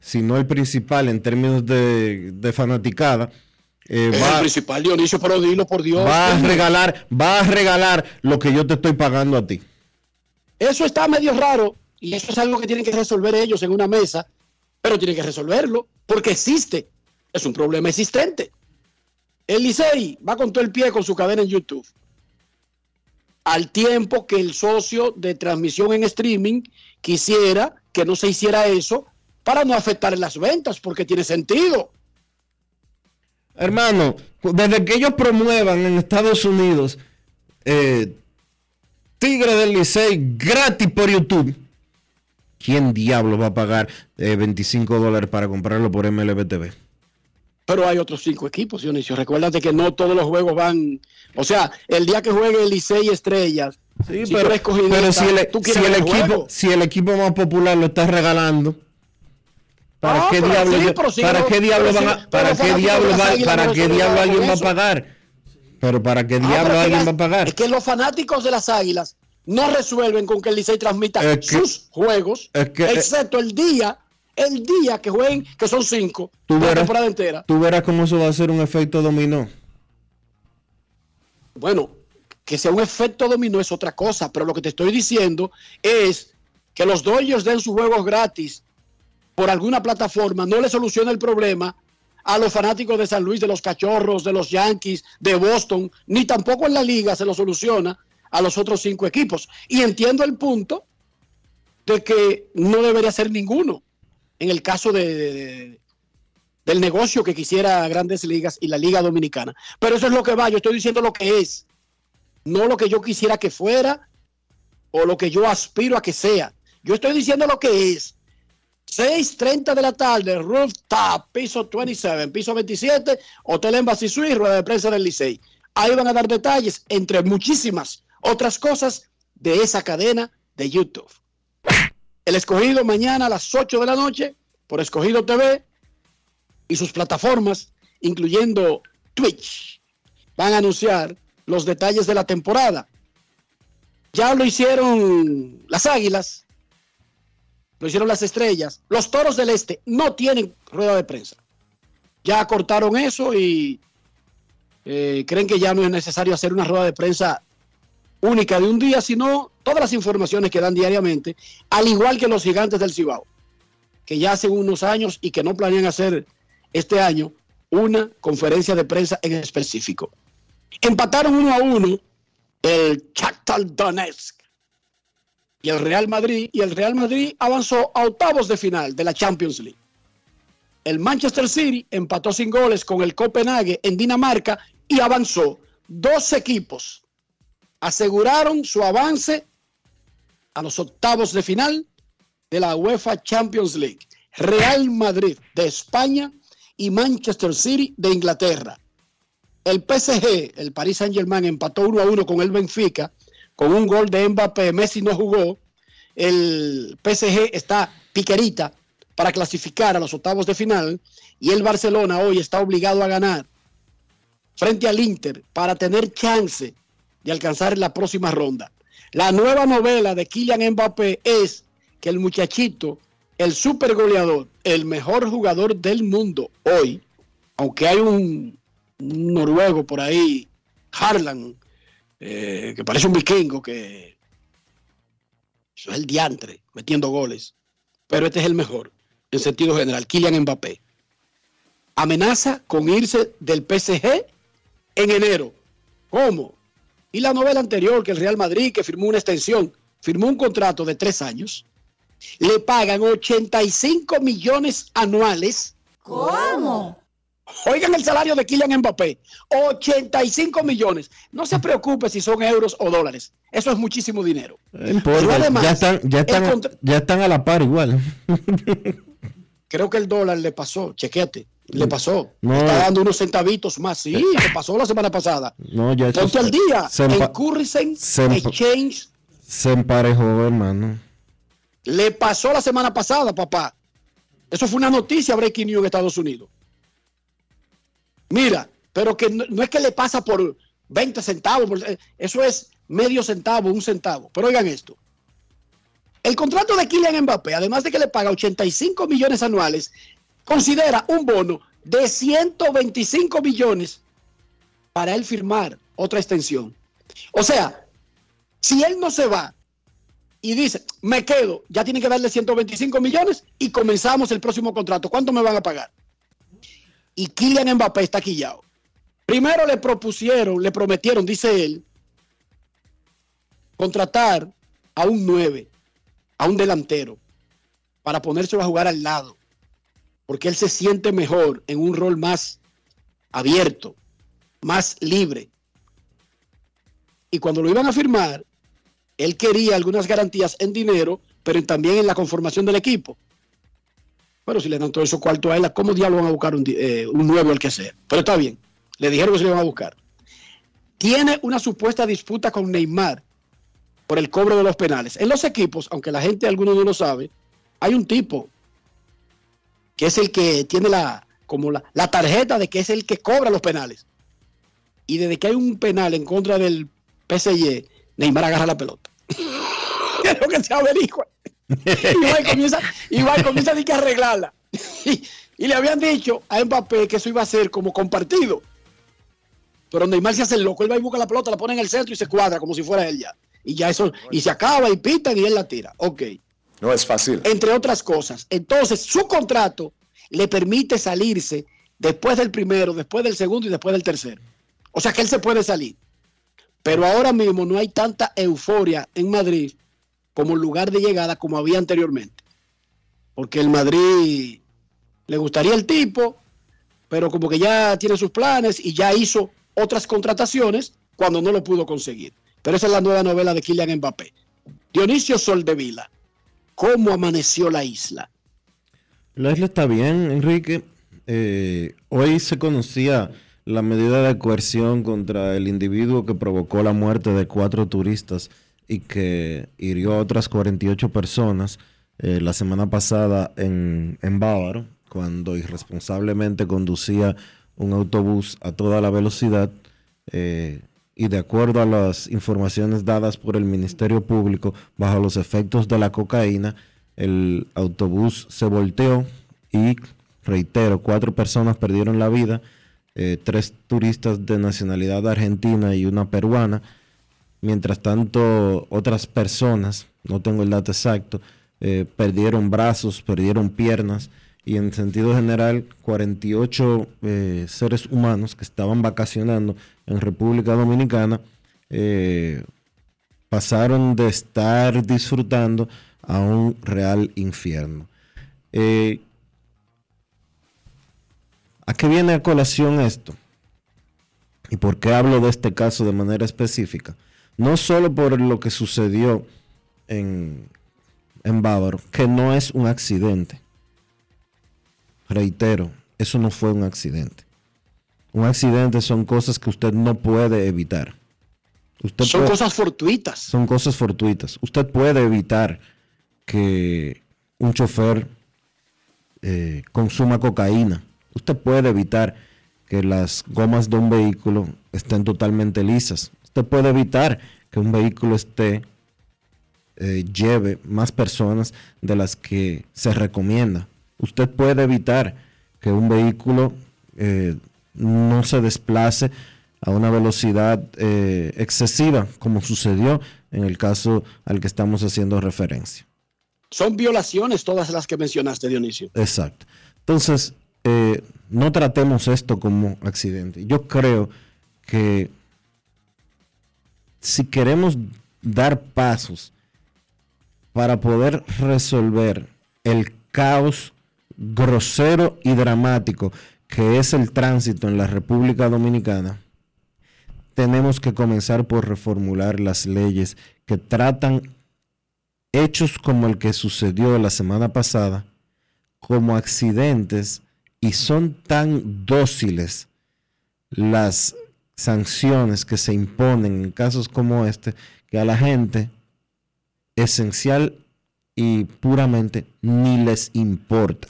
si no el principal en términos de, de fanaticada, eh, Es el va, principal Dionisio, pero dilo por Dios. va a regalar, va a regalar lo que yo te estoy pagando a ti. Eso está medio raro y eso es algo que tienen que resolver ellos en una mesa, pero tienen que resolverlo porque existe. Es un problema existente. El Licey va con todo el pie con su cadena en YouTube. Al tiempo que el socio de transmisión en streaming quisiera que no se hiciera eso para no afectar las ventas, porque tiene sentido. Hermano, desde que ellos promuevan en Estados Unidos eh, Tigre del Licey gratis por YouTube, ¿quién diablo va a pagar eh, 25 dólares para comprarlo por MLB TV? Pero hay otros cinco equipos, Dionisio. Recuérdate que no todos los juegos van. O sea, el día que juegue el Licey Estrellas. Sí, si pero, pero si, el, tú si el equipo, juego. si el equipo más popular lo está regalando, ¿para Ah, qué diablo, sí, yo- pero sí, para qué diablo van a- para qué diablo va- para qué alguien va a pagar? Pero para qué diablo alguien las- va a pagar? Es que los fanáticos de las Águilas no resuelven con que el Licey transmita Es que- sus juegos, es que- eh, excepto el día, el día que jueguen, que son cinco, Tú la verás, temporada entera. tú verás cómo eso va a ser un efecto dominó. Bueno, que sea un efecto dominó es otra cosa, pero lo que te estoy diciendo es que los Dodgers den sus juegos gratis por alguna plataforma no le soluciona el problema a los fanáticos de San Luis, de los Cachorros, de los Yankees, de Boston, ni tampoco en la liga se lo soluciona a los otros cinco equipos. Y entiendo el punto de que no debería ser ninguno en el caso de, de- de- del negocio que quisiera Grandes Ligas y la Liga Dominicana. Pero eso es lo que va, yo estoy diciendo lo que es, no lo que yo quisiera que fuera o lo que yo aspiro a que sea. Yo estoy diciendo lo que es. 6.30 de la tarde, rooftop, piso 27, piso 27, Hotel Embassy Suite, rueda de prensa del Licey. Ahí van a dar detalles, entre muchísimas otras cosas, de esa cadena de YouTube. El escogido mañana a las 8 de la noche por Escogido TV y sus plataformas, incluyendo Twitch, van a anunciar los detalles de la temporada. Ya lo hicieron las Águilas, lo hicieron las Estrellas. Los Toros del Este no tienen rueda de prensa. Ya cortaron eso y eh, creen que ya no es necesario hacer una rueda de prensa única de un día, sino todas las informaciones que dan diariamente, al igual que los gigantes del Cibao, que ya hace unos años y que no planean hacer este año una conferencia de prensa en específico. Empataron uno a uno el Shakhtar Donetsk y el Real Madrid, y el Real Madrid avanzó a octavos de final de la Champions League. El Manchester City empató sin goles con el Copenhague en Dinamarca y avanzó. Dos equipos aseguraron su avance a los octavos de final de la UEFA Champions League. Real Madrid de España y Manchester City de Inglaterra. El PSG, el Paris Saint Germain, empató 1 a 1 con el Benfica, con un gol de Mbappé. Messi no jugó. El PSG está piquerita para clasificar a los octavos de final y el Barcelona hoy está obligado a ganar frente al Inter para tener chance de alcanzar la próxima ronda. La nueva novela de Kylian Mbappé es que el muchachito, el super goleador, el mejor jugador del mundo hoy, aunque hay un, noruego por ahí, Harlan, eh, que parece un vikingo, que eso es el diantre, metiendo goles. Pero este es el mejor, en sentido general, Kylian Mbappé. Amenaza con irse del PSG en enero. ¿Cómo? Y la novela anterior, que el Real Madrid, que firmó una extensión, firmó un contrato de tres años, le pagan 85 millones anuales. ¿Cómo? Oigan el salario de Kylian Mbappé, 85 millones. No se preocupe si son euros o dólares, eso es muchísimo dinero. Importa, además, ya, están, ya, el están, contra- ya están a la par igual. Creo que el dólar le pasó, chequete, le pasó. No. Está dando unos centavitos más, sí, le pasó la semana pasada. No, ya eso Ponte al día se, en Currency Exchange. se emparejó, hermano. Le pasó la semana pasada, papá. Eso fue una noticia breaking news en Estados Unidos. Mira, pero que no, no es que le pasa por 20 centavos, por- eh, eso es medio centavo, un centavo. Pero oigan esto. El contrato de Kylian Mbappé, además de que le paga 85 millones anuales, considera un bono de 125 millones para él firmar otra extensión. O sea, si él no se va y dice, me quedo, ya tiene que darle 125 millones y comenzamos el próximo contrato. ¿Cuánto me van a pagar? Y Kylian Mbappé está quillado. Primero le propusieron, le prometieron, dice él, contratar a un 9, a un delantero, para ponérselo a jugar al lado, porque él se siente mejor en un rol más abierto, más libre. Y cuando lo iban a firmar, él quería algunas garantías en dinero, pero también en la conformación del equipo. Pero si le dan todo eso cuarto a él, ¿cómo diablos van a buscar un, eh, nuevo al que sea? Pero está bien, le dijeron que se le van a buscar. Tiene una supuesta disputa con Neymar por el cobro de los penales. En los equipos, aunque la gente alguno no lo sabe, hay un tipo que es el que tiene la, como la, la tarjeta de que es el que cobra los penales. Y desde que hay un penal en contra del PSG, Neymar agarra la pelota. (laughs) es lo que se averigua. y va y comienza, y comienza a que arreglarla. (laughs) y, y le habían dicho a Mbappé que eso iba a ser como compartido. Pero Neymar se hace el loco, él va y busca la pelota, la pone en el centro y se cuadra como si fuera él ya. Y ya eso, y se acaba y pitan y él la tira. Ok. No es fácil. Entre otras cosas. Entonces, su contrato le permite salirse después del primero, después del segundo y después del tercero. O sea que él se puede salir. Pero ahora mismo no hay tanta euforia en Madrid como lugar de llegada como había anteriormente. Porque el Madrid le gustaría el tipo, pero como que ya tiene sus planes y ya hizo otras contrataciones cuando no lo pudo conseguir. Pero esa es la nueva novela de Kylian Mbappé. Dionisio Soldevila, ¿cómo amaneció la isla? La isla está bien, Enrique. Eh, hoy se conocía la medida de coerción contra el individuo que provocó la muerte de cuatro turistas y que hirió a otras 48 personas eh, la semana pasada en, en Bávaro, cuando irresponsablemente conducía un autobús a toda la velocidad. eh, y de acuerdo a las informaciones dadas por el Ministerio Público, bajo los efectos de la cocaína, el autobús se volteó y, reitero, cuatro personas perdieron la vida, eh, tres turistas de nacionalidad argentina y una peruana. Mientras tanto, otras personas, no tengo el dato exacto, eh, perdieron brazos, perdieron piernas y en sentido general 48 eh, seres humanos que estaban vacacionando en República Dominicana eh, pasaron de estar disfrutando a un real infierno. Eh, ¿A qué viene a colación esto? ¿Y por qué hablo de este caso de manera específica? no solo por lo que sucedió en, en Bávaro, que no es un accidente. Reitero, eso no fue un accidente. Un accidente son cosas que usted no puede evitar. Usted Son puede- cosas fortuitas. son cosas fortuitas. Usted puede evitar que un chofer eh, consuma cocaína. Usted puede evitar que las gomas de un vehículo estén totalmente lisas. Usted puede evitar que un vehículo esté eh, lleve más personas de las que se recomienda. Usted puede evitar que un vehículo eh, no se desplace a una velocidad eh, excesiva, como sucedió en el caso al que estamos haciendo referencia. Son violaciones todas las que mencionaste, Dionisio. Exacto. Entonces, eh, no tratemos esto como accidente. Yo creo que si queremos dar pasos para poder resolver el caos grosero y dramático que es el tránsito en la República Dominicana, tenemos que comenzar por reformular las leyes que tratan hechos como el que sucedió la semana pasada como accidentes y son tan dóciles las sanciones que se imponen en casos como este que a la gente esencial y puramente ni les importa.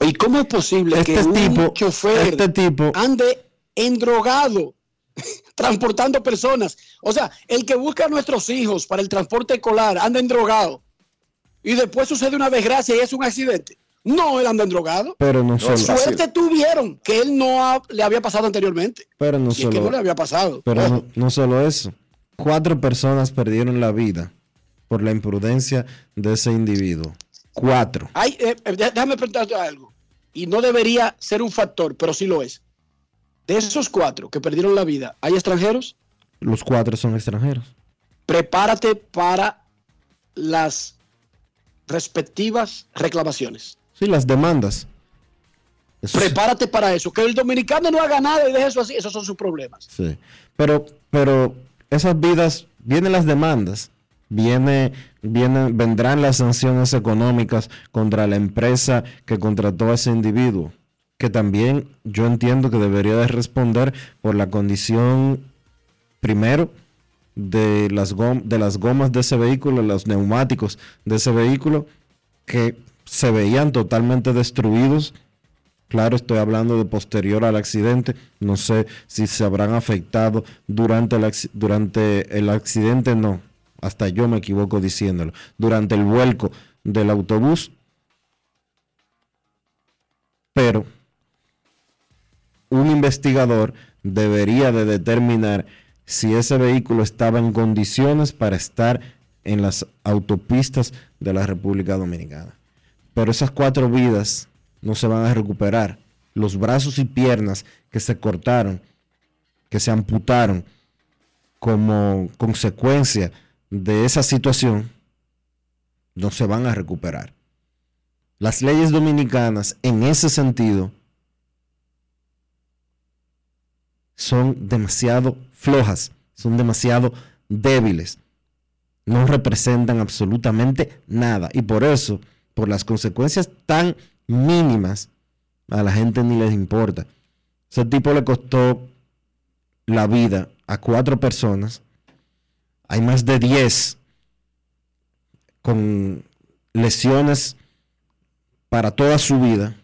¿Y cómo es posible que Este un tipo- chofer este tipo- ande endrogado (laughs) transportando personas? O sea, el que busca a nuestros hijos para el transporte escolar anda endrogado y después sucede una desgracia y es un accidente. No, él anda endrogado. Pero no solo, Suerte tuvieron que él no ha- le había pasado anteriormente. pero no Y es que no solo, le había pasado. pero no solo eso. Cuatro personas perdieron la vida por la imprudencia de ese individuo. Cuatro. Ay, eh, eh, déjame preguntarte algo. Y no debería ser un factor, pero sí lo es. De esos cuatro que perdieron la vida, ¿hay extranjeros? Los cuatro son extranjeros. Prepárate para las respectivas reclamaciones. Sí, las demandas. Eso sí. Prepárate para eso. Que el dominicano no haga nada y deje eso así, esos son sus problemas. Sí. Pero, pero esas vidas, vienen las demandas, viene, vendrán las sanciones económicas contra la empresa que contrató a ese individuo, que también yo entiendo que debería de responder por la condición, primero, de las, gom- de las gomas de ese vehículo, los neumáticos de ese vehículo, que se veían totalmente destruidos Claro, estoy hablando de posterior al accidente. No sé si se habrán afectado durante el, durante el accidente, no. Hasta yo me equivoco diciéndolo. Durante el vuelco del autobús. Pero un investigador debería de determinar si ese vehículo estaba en condiciones para estar en las autopistas de la República Dominicana. Pero esas cuatro vidas no se van a recuperar. Los brazos y piernas que se cortaron, que se amputaron como consecuencia de esa situación, no se van a recuperar. Las leyes dominicanas en ese sentido son demasiado flojas, son demasiado débiles, no representan absolutamente nada y por eso, por las consecuencias tan mínimas, a la gente ni les importa. Ese tipo le costó la vida a cuatro personas, hay más de 10 con lesiones para toda su vida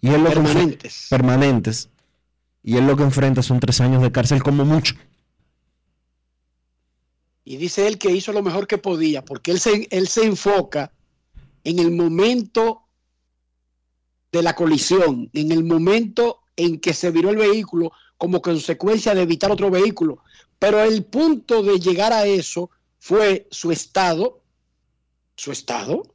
y él lo Permanentes. permanentes y él lo que enfrenta son tres años de cárcel como mucho. Y dice él que hizo lo mejor que podía, porque él se, él se enfoca en el momento de la colisión, en el momento en que se viró el vehículo como consecuencia de evitar otro vehículo. Pero el punto de llegar a eso fue su estado, su estado,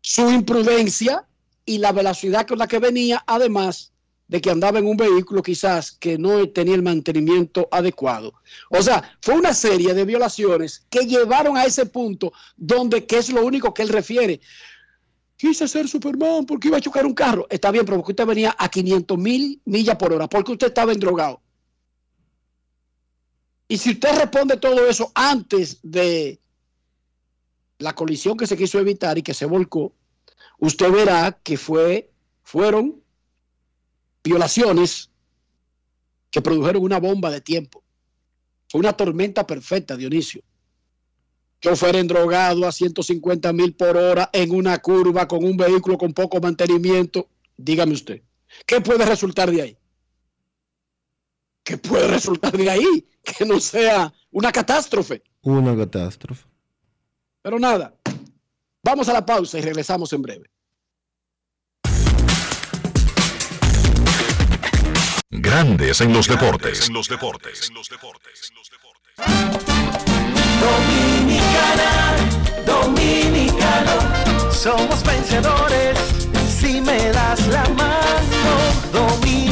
su imprudencia y la velocidad con la que venía, además de que andaba en un vehículo quizás que no tenía el mantenimiento adecuado. O sea, fue una serie de violaciones que llevaron a ese punto donde, que es lo único que él refiere. Quise ser Superman porque iba a chocar un carro. Está bien, pero porque usted venía a 500 mil millas por hora, porque usted estaba endrogado. Y si usted responde todo eso antes de la colisión que se quiso evitar y que se volcó, usted verá que fue, fueron violaciones que produjeron una bomba de tiempo. Fue una tormenta perfecta, Dionisio. Chofer endrogado a 150 mil por hora en una curva con un vehículo con poco mantenimiento. Dígame usted, ¿qué puede resultar de ahí? ¿Qué puede resultar de ahí? Que no sea una catástrofe. Una catástrofe. Pero nada, vamos a la pausa y regresamos en breve. Grandes en los deportes. En los deportes. Dominicana, dominicano, somos vencedores si me das la mano. Dominicano,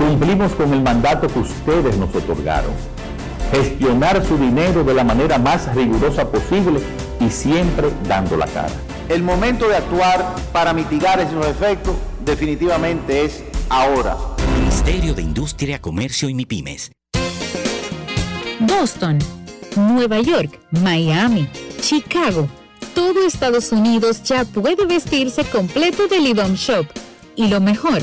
Cumplimos con el mandato que ustedes nos otorgaron. Gestionar su dinero de la manera más rigurosa posible y siempre dando la cara. El momento de actuar para mitigar esos efectos definitivamente es ahora. Ministerio de Industria, Comercio y MIPIMES. Boston, Nueva York, Miami, Chicago. Todo Estados Unidos ya puede vestirse completo del IDOM Shop. Y lo mejor,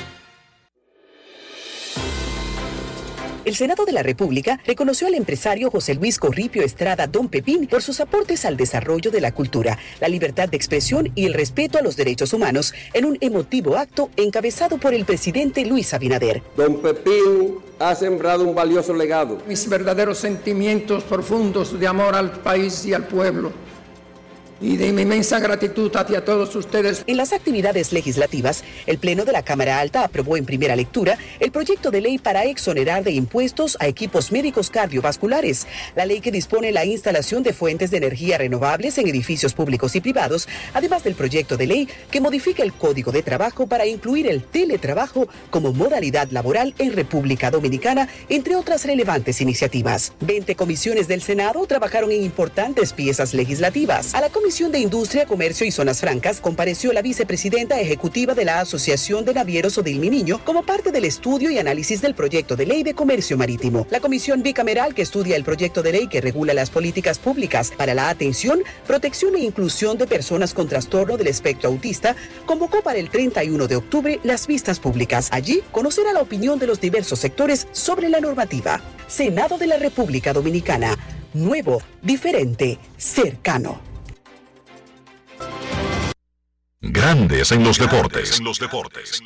El Senado de la República reconoció al empresario José Luis Corripio Estrada Don Pepín por sus aportes al desarrollo de la cultura, la libertad de expresión y el respeto a los derechos humanos en un emotivo acto encabezado por el presidente Luis Abinader. Don Pepín ha sembrado un valioso legado. Mis verdaderos sentimientos profundos de amor al país y al pueblo y de mi inmensa gratitud hacia todos ustedes. En las actividades legislativas, el Pleno de la Cámara Alta aprobó en primera lectura el proyecto de ley para exonerar de impuestos a equipos médicos cardiovasculares, la ley que dispone la instalación de fuentes de energía renovables en edificios públicos y privados, además del proyecto de ley que modifica el Código de Trabajo para incluir el teletrabajo como modalidad laboral en República Dominicana, entre otras relevantes iniciativas. 20 comisiones del Senado trabajaron en importantes piezas legislativas. A la Comisión Comisión de Industria, Comercio y Zonas Francas compareció la vicepresidenta ejecutiva de la Asociación de Navieros Odil Niño como parte del estudio y análisis del proyecto de ley de comercio marítimo. La comisión bicameral que estudia el proyecto de ley que regula las políticas públicas para la atención, protección e inclusión de personas con trastorno del espectro autista convocó para el 31 de octubre las vistas públicas. Allí conocerá la opinión de los diversos sectores sobre la normativa. Senado de la República Dominicana. Nuevo, diferente, cercano. Grandes en los deportes. En los deportes.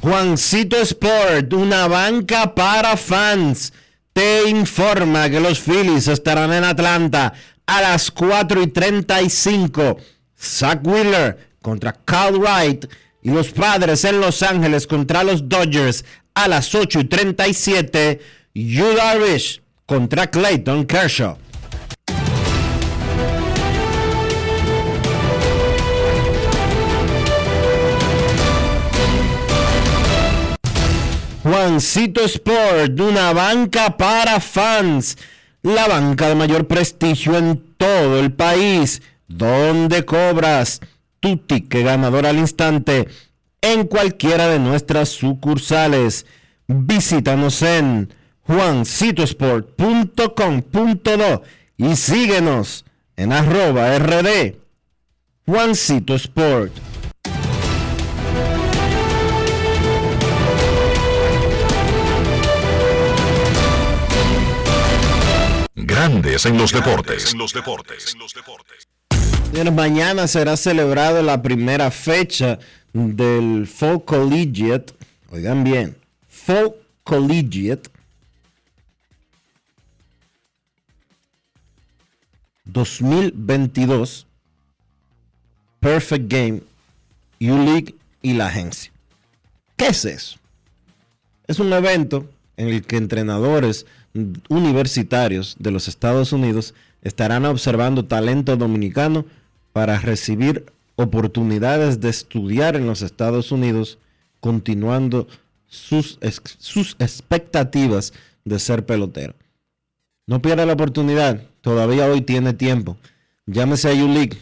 Juancito Sport, una banca para fans, te informa que los Phillies estarán en Atlanta a las 4 y 35. Zach Wheeler contra Carl Wright y los padres en Los Ángeles contra los Dodgers a las 8 y 37. Yu Darvish contra Clayton Kershaw. Juancito Sport, una banca para fans, la banca de mayor prestigio en todo el país, donde cobras tu ticket ganador al instante en cualquiera de nuestras sucursales. Visítanos en juancitosport.com.do y síguenos en arroba rd Juancito Sport. Grandes en los deportes. En los deportes. Mañana será celebrada la primera fecha del Fall Collegiate. Oigan bien, Fall Collegiate 2022 Perfect Game U-League y la agencia. ¿Qué es eso? Es un evento en el que entrenadores universitarios de los Estados Unidos estarán observando talento dominicano para recibir oportunidades de estudiar en los Estados Unidos, continuando sus, sus expectativas de ser pelotero. No pierda la oportunidad, todavía hoy tiene tiempo. Llámese a U-League.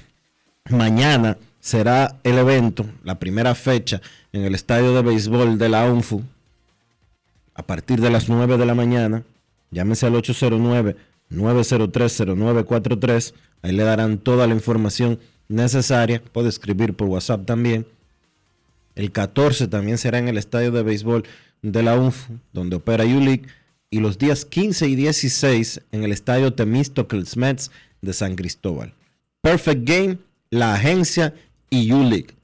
Mañana será el evento, la primera fecha en el estadio de béisbol de la UNFU, a partir de las 9 de la mañana. Llámese al 809-903-0943. Ahí le darán toda la información necesaria. Puede escribir por WhatsApp también. El 14 también será en el estadio de béisbol de la UNFU, donde opera U-League. Y los días 15 y 16 en el estadio Temistocles Mets de San Cristóbal. Perfect Game, la agencia y U-League.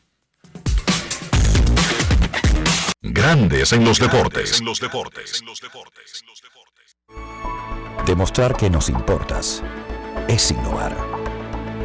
Grandes en los deportes. En los deportes. Demostrar que nos importas es innovar.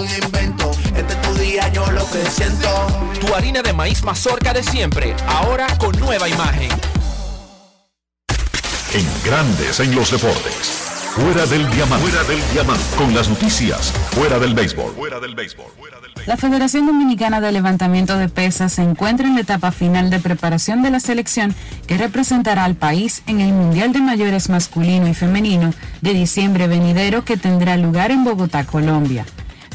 algún invento. Este es tu día, yo lo que siento. Tu harina de maíz mazorca de siempre, ahora con nueva imagen. En Grandes en los deportes. Fuera del diamante. Fuera del diamante. Con las noticias. Fuera del béisbol. Fuera del béisbol. La Federación Dominicana de Levantamiento de Pesas se encuentra en la etapa final de preparación de la selección que representará al país en el Mundial de Mayores masculino y femenino de diciembre venidero que tendrá lugar en Bogotá, Colombia.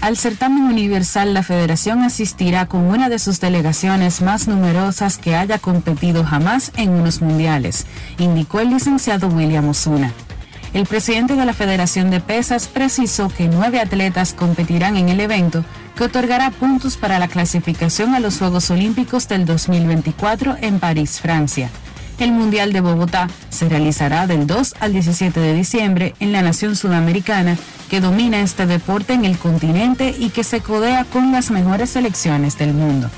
Al certamen universal, la federación asistirá con una de sus delegaciones más numerosas que haya competido jamás en unos mundiales, indicó el licenciado William Osuna. El presidente de la Federación de Pesas precisó que nueve atletas competirán en el evento que otorgará puntos para la clasificación a los Juegos Olímpicos del 2024 en París, Francia. El Mundial de Bogotá se realizará del 2 al 17 de diciembre en la nación sudamericana que domina este deporte en el continente y que se codea con las mejores selecciones del mundo.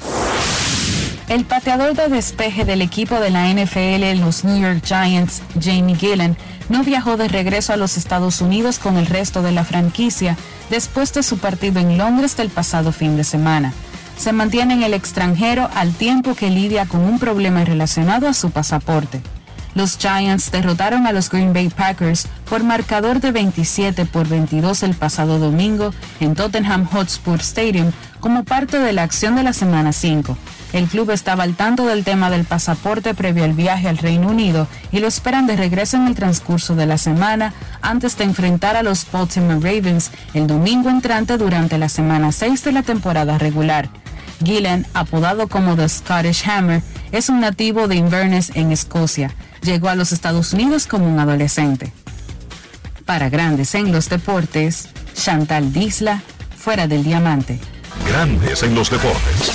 El pateador de despeje del equipo de la NFL, los New York Giants, Jamie Gillen, no viajó de regreso a los Estados Unidos con el resto de la franquicia después de su partido en Londres del pasado fin de semana. Se mantiene en el extranjero al tiempo que lidia con un problema relacionado a su pasaporte. Los Giants derrotaron a los Green Bay Packers por marcador de 27 por 22 el pasado domingo en Tottenham Hotspur Stadium como parte de la acción de la semana 5. El club estaba al tanto del tema del pasaporte previo al viaje al Reino Unido y lo esperan de regreso en el transcurso de la semana antes de enfrentar a los Baltimore Ravens el domingo entrante durante la semana 6 de la temporada regular. Gillen, apodado como The Scottish Hammer, es un nativo de Inverness en Escocia. Llegó a los Estados Unidos como un adolescente. Para grandes en los deportes, Chantal Disla, fuera del diamante. Grandes en los deportes.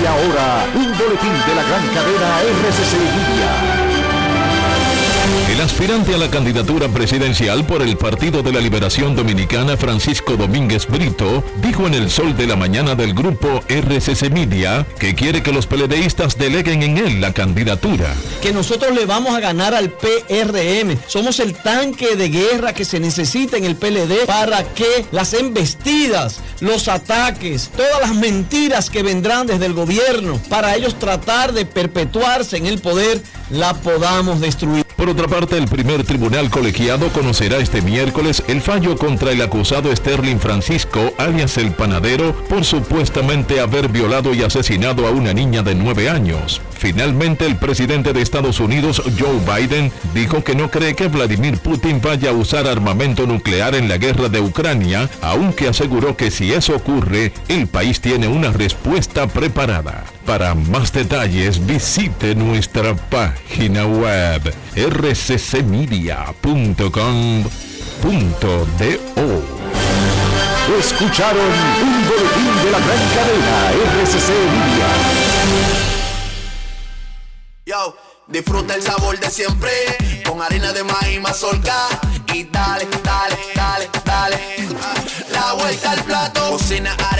Y ahora, un boletín de la gran cadena RCC Media. Aspirante a la candidatura presidencial por el Partido de la Liberación Dominicana, Francisco Domínguez Brito, dijo en el sol de la mañana del grupo RCC Media que quiere que los PLDistas deleguen en él la candidatura. Que nosotros le vamos a ganar al PRM. Somos el tanque de guerra que se necesita en el PLD para que las embestidas, los ataques, todas las mentiras que vendrán desde el gobierno, para ellos tratar de perpetuarse en el poder, la podamos destruir. Por otra parte, el primer tribunal colegiado conocerá este miércoles el fallo contra el acusado Sterling Francisco, alias el panadero, por supuestamente haber violado y asesinado a una niña de 9 años. Finalmente, el presidente de Estados Unidos, Joe Biden, dijo que no cree que Vladimir Putin vaya a usar armamento nuclear en la guerra de Ucrania, aunque aseguró que si eso ocurre, el país tiene una respuesta preparada. Para más detalles visite nuestra página web rccmedia.com.do. Escucharon un boletín de la gran cadena RCC Media. Yo, disfruta el sabor de siempre con harina de maíz mazorca y dale, dale, dale, dale. La vuelta al plato, cocina arepa,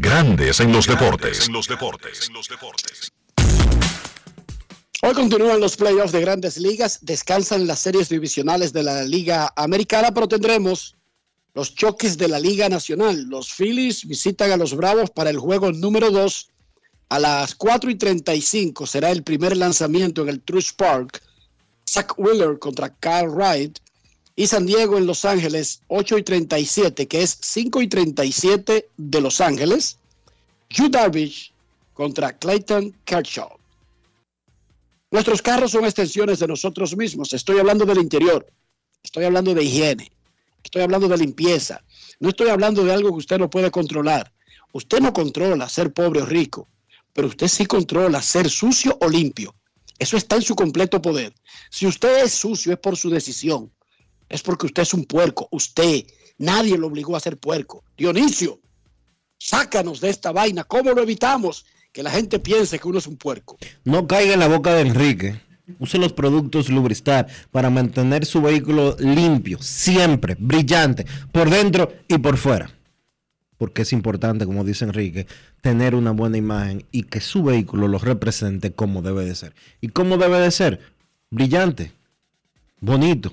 Grandes en los deportes. los. Hoy continúan los playoffs de grandes ligas, descansan las series divisionales de la Liga Americana, pero tendremos los choques de la Liga Nacional. Los Phillies visitan a los Bravos para el juego número 2 a las 4 y 35. Será el primer lanzamiento en el Truist Park. Zach Wheeler contra Kyle Wright. Y San Diego en Los Ángeles, 8 y 37, que es 5 y 37 de Los Ángeles. Hugh Darvish contra Clayton Kershaw. Nuestros carros son extensiones de nosotros mismos. Estoy hablando del interior. Estoy hablando de higiene. Estoy hablando de limpieza. No estoy hablando de algo que usted no puede controlar. Usted no controla ser pobre o rico, pero usted sí controla ser sucio o limpio. Eso está en su completo poder. Si usted es sucio es por su decisión. Es porque usted es un puerco. Usted, nadie lo obligó a ser puerco. Dionisio, sácanos de esta vaina. ¿Cómo lo evitamos? Que la gente piense que uno es un puerco. No caiga en la boca de Enrique. Use los productos Lubristar para mantener su vehículo limpio, siempre, brillante, por dentro y por fuera. Porque es importante, como dice Enrique, tener una buena imagen y que su vehículo lo represente como debe de ser. ¿Y cómo debe de ser? Brillante, bonito,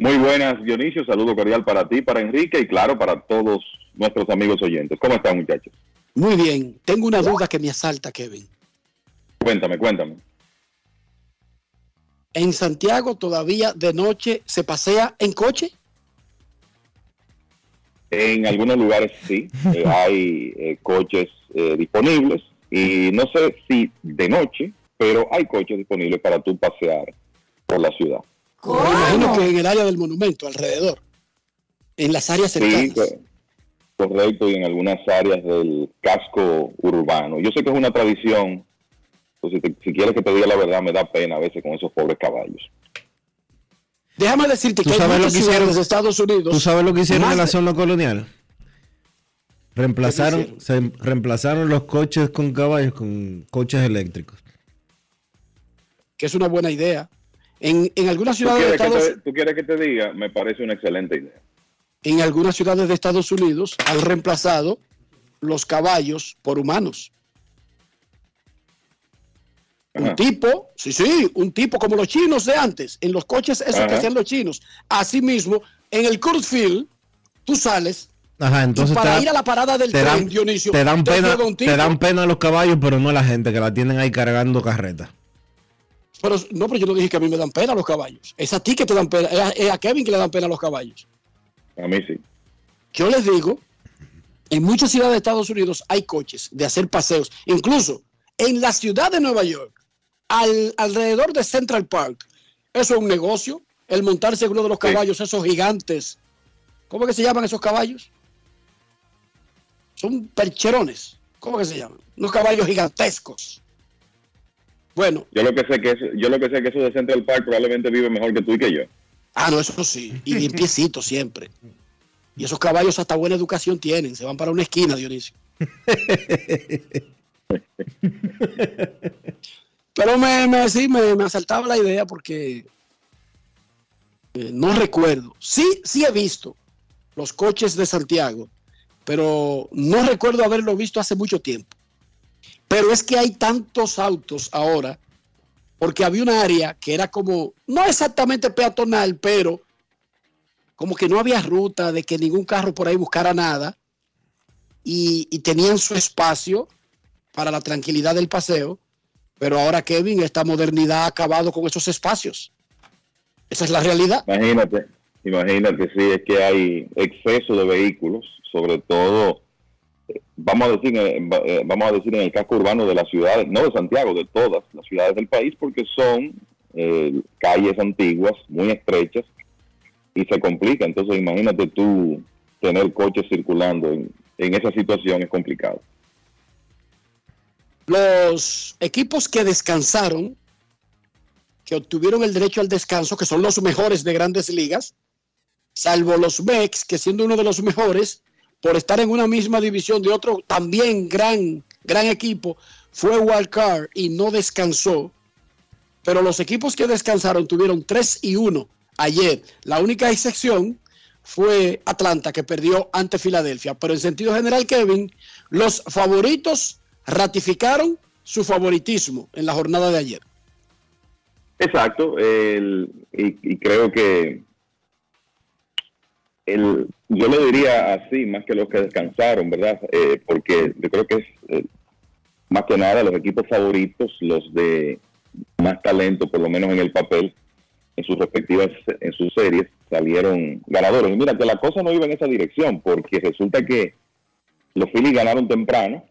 Muy buenas, Dionisio. Saludo cordial para ti, para Enrique y claro, para todos nuestros amigos oyentes. ¿Cómo están, muchachos? Muy bien. Tengo una duda que me asalta, Kevin. Cuéntame, cuéntame. ¿En Santiago todavía de noche se pasea en coche? En algunos lugares sí, (laughs) eh, hay eh, coches eh, disponibles y no sé si de noche, pero hay coches disponibles para tú pasear por la ciudad. Me imagino que en el área del monumento, alrededor, en las áreas cercanas. Sí, correcto, y en algunas áreas del casco urbano. Yo sé que es una tradición, entonces si, te- si quieres que te diga la verdad, me da pena a veces con esos pobres caballos. Déjame decirte que ¿Tú hay sabes lo que hicieron? de Estados Unidos. ¿Tú sabes lo que hicieron en la zona colonial? Reemplazaron, se reemplazaron los coches con caballos con coches eléctricos. Que es una buena idea. En, en algunas ¿Tú ciudades de Estados te, tú quieres que te diga? Me parece una excelente idea. en algunas ciudades de Estados Unidos han reemplazado los caballos por humanos. Un tipo, sí, sí, un tipo como los chinos de antes, en los coches esos que hacían los chinos. Asimismo, en el Kurt Field, tú sales Ajá, entonces y para te, ir a la parada del te tren, dan, Dionisio, te dan te pena, te dan pena los caballos, pero no la gente que la tienen ahí cargando carreta. Pero, no, pero yo no dije que a mí me dan pena los caballos. Es a ti que te dan pena, es a, es a Kevin que le dan pena los caballos. A mí sí. Yo les digo, en muchas ciudades de Estados Unidos hay coches de hacer paseos. Incluso en la ciudad de Nueva York, al, alrededor de Central Park, eso es un negocio. El montarse en uno de los caballos, esos gigantes. ¿Cómo que se llaman esos caballos? Son percherones. ¿Cómo que se llaman? Unos caballos gigantescos. Bueno, Yo lo que sé que es, yo lo que sé que eso de Central Park probablemente vive mejor que tú y que yo. Ah, no, eso sí. Y limpiecito siempre. Y esos caballos hasta buena educación tienen. Se van para una esquina, Dionisio. Pero me, me, sí, me, me asaltaba la idea porque eh, no recuerdo. Sí, sí he visto los coches de Santiago, pero no recuerdo haberlo visto hace mucho tiempo. Pero es que hay tantos autos ahora, porque había un área que era como, no exactamente peatonal, pero como que no había ruta de que ningún carro por ahí buscara nada y, tenían su espacio para la tranquilidad del paseo. Pero ahora, Kevin, esta modernidad ha acabado con esos espacios. Esa es la realidad. Imagínate, imagínate, sí, es que hay exceso de vehículos, sobre todo, vamos a decir, eh, va- vamos a decir en el casco urbano de las ciudades, no de Santiago, de todas las ciudades del país, porque son eh, calles antiguas, muy estrechas, y se complica. Entonces, imagínate tú tener coches circulando en, en esa situación es complicado. Los equipos que descansaron, que obtuvieron el derecho al descanso, que son los mejores de grandes ligas, salvo los Mex, que siendo uno de los mejores, por estar en una misma división de otro también gran, gran equipo, fue Wildcard y no descansó. Pero los equipos que descansaron tuvieron 3 y 1 ayer. La única excepción fue Atlanta, que perdió ante Filadelfia. Pero en sentido general, Kevin, los favoritos ratificaron su favoritismo en la jornada de ayer. Exacto, y creo que el, yo lo diría así, más que los que descansaron, ¿verdad? Eh, porque yo creo que es eh, más que nada los equipos favoritos, los de más talento, por lo menos en el papel, en sus respectivas, en sus series, salieron ganadores. Y mira, que la cosa no iba en esa dirección, porque resulta que los Phillies ganaron temprano,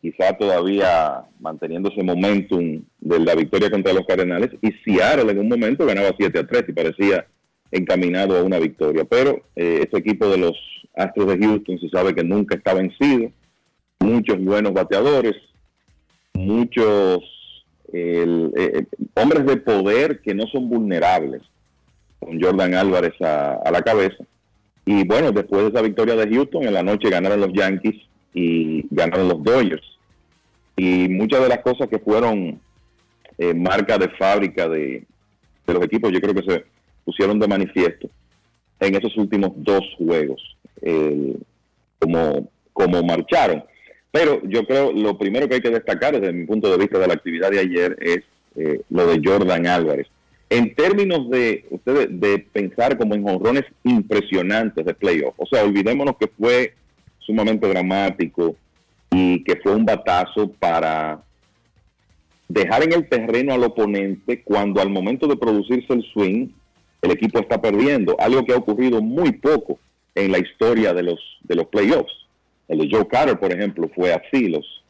quizá todavía manteniendo ese momentum de la victoria contra los Cardenales, y Seattle en un momento ganaba 7 a 3 y parecía encaminado a una victoria. Pero eh, este equipo de los Astros de Houston se sabe que nunca está vencido, muchos buenos bateadores, muchos el, eh, hombres de poder que no son vulnerables, con Jordan Álvarez a, la cabeza. Y bueno, después de esa victoria de Houston, en la noche ganaron los Yankees y ganaron los Dodgers. Y muchas de las cosas que fueron eh, marca de fábrica de los equipos, yo creo que se pusieron de manifiesto en esos últimos dos juegos, eh, como, marcharon. Pero yo creo lo primero que hay que destacar desde mi punto de vista de la actividad de ayer es eh, lo de Jordan Álvarez. En términos de ustedes de pensar como en jonrones impresionantes de playoff, o sea, olvidémonos que fue sumamente dramático y que fue un batazo para dejar en el terreno al oponente cuando al momento de producirse el swing el equipo está perdiendo, algo que ha ocurrido muy poco en la historia de los de los playoffs. El de Joe Carter, por ejemplo, fue así. Los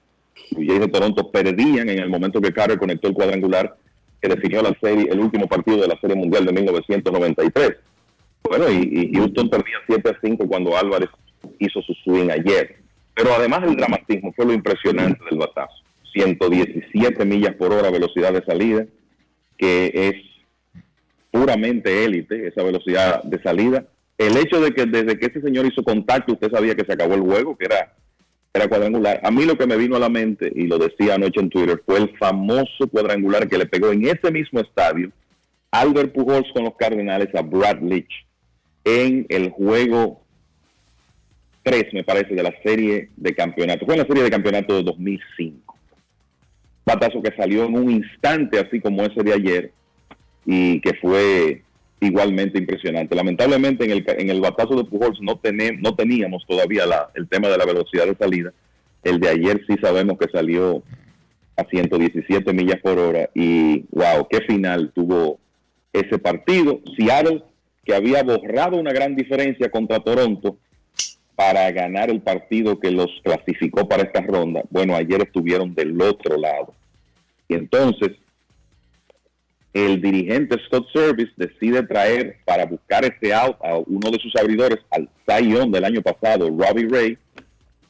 Blue de Toronto perdían en el momento que Carter conectó el cuadrangular que definió la serie, el último partido de la Serie Mundial de 1993. Bueno, y, Houston perdía 7 a 5 cuando Álvarez hizo su swing ayer. Pero además el dramatismo fue lo impresionante del batazo. 117 millas por hora velocidad de salida, que es puramente élite, esa velocidad de salida. El hecho de que desde que ese señor hizo contacto, usted sabía que se acabó el juego, que era era cuadrangular. A mí lo que me vino a la mente, y lo decía anoche en Twitter, fue el famoso cuadrangular que le pegó en ese mismo estadio Albert Pujols con los Cardenales a Brad Leach en el juego 3, me parece, de la serie de campeonato. Fue en la serie de campeonato de 2005. Batazo que salió en un instante, así como ese de ayer, y que fue igualmente impresionante. Lamentablemente en el, en el batazo de Pujols no, tenemos, no teníamos todavía la, el tema de la velocidad de salida. El de ayer sí sabemos que salió a 117 millas por hora y wow, qué final tuvo ese partido. Seattle, que había borrado una gran diferencia contra Toronto para ganar el partido que los clasificó para esta ronda, bueno, ayer estuvieron del otro lado. Y entonces el dirigente Scott Service decide traer para buscar este out a uno de sus abridores, al Zion del año pasado, Robbie Ray,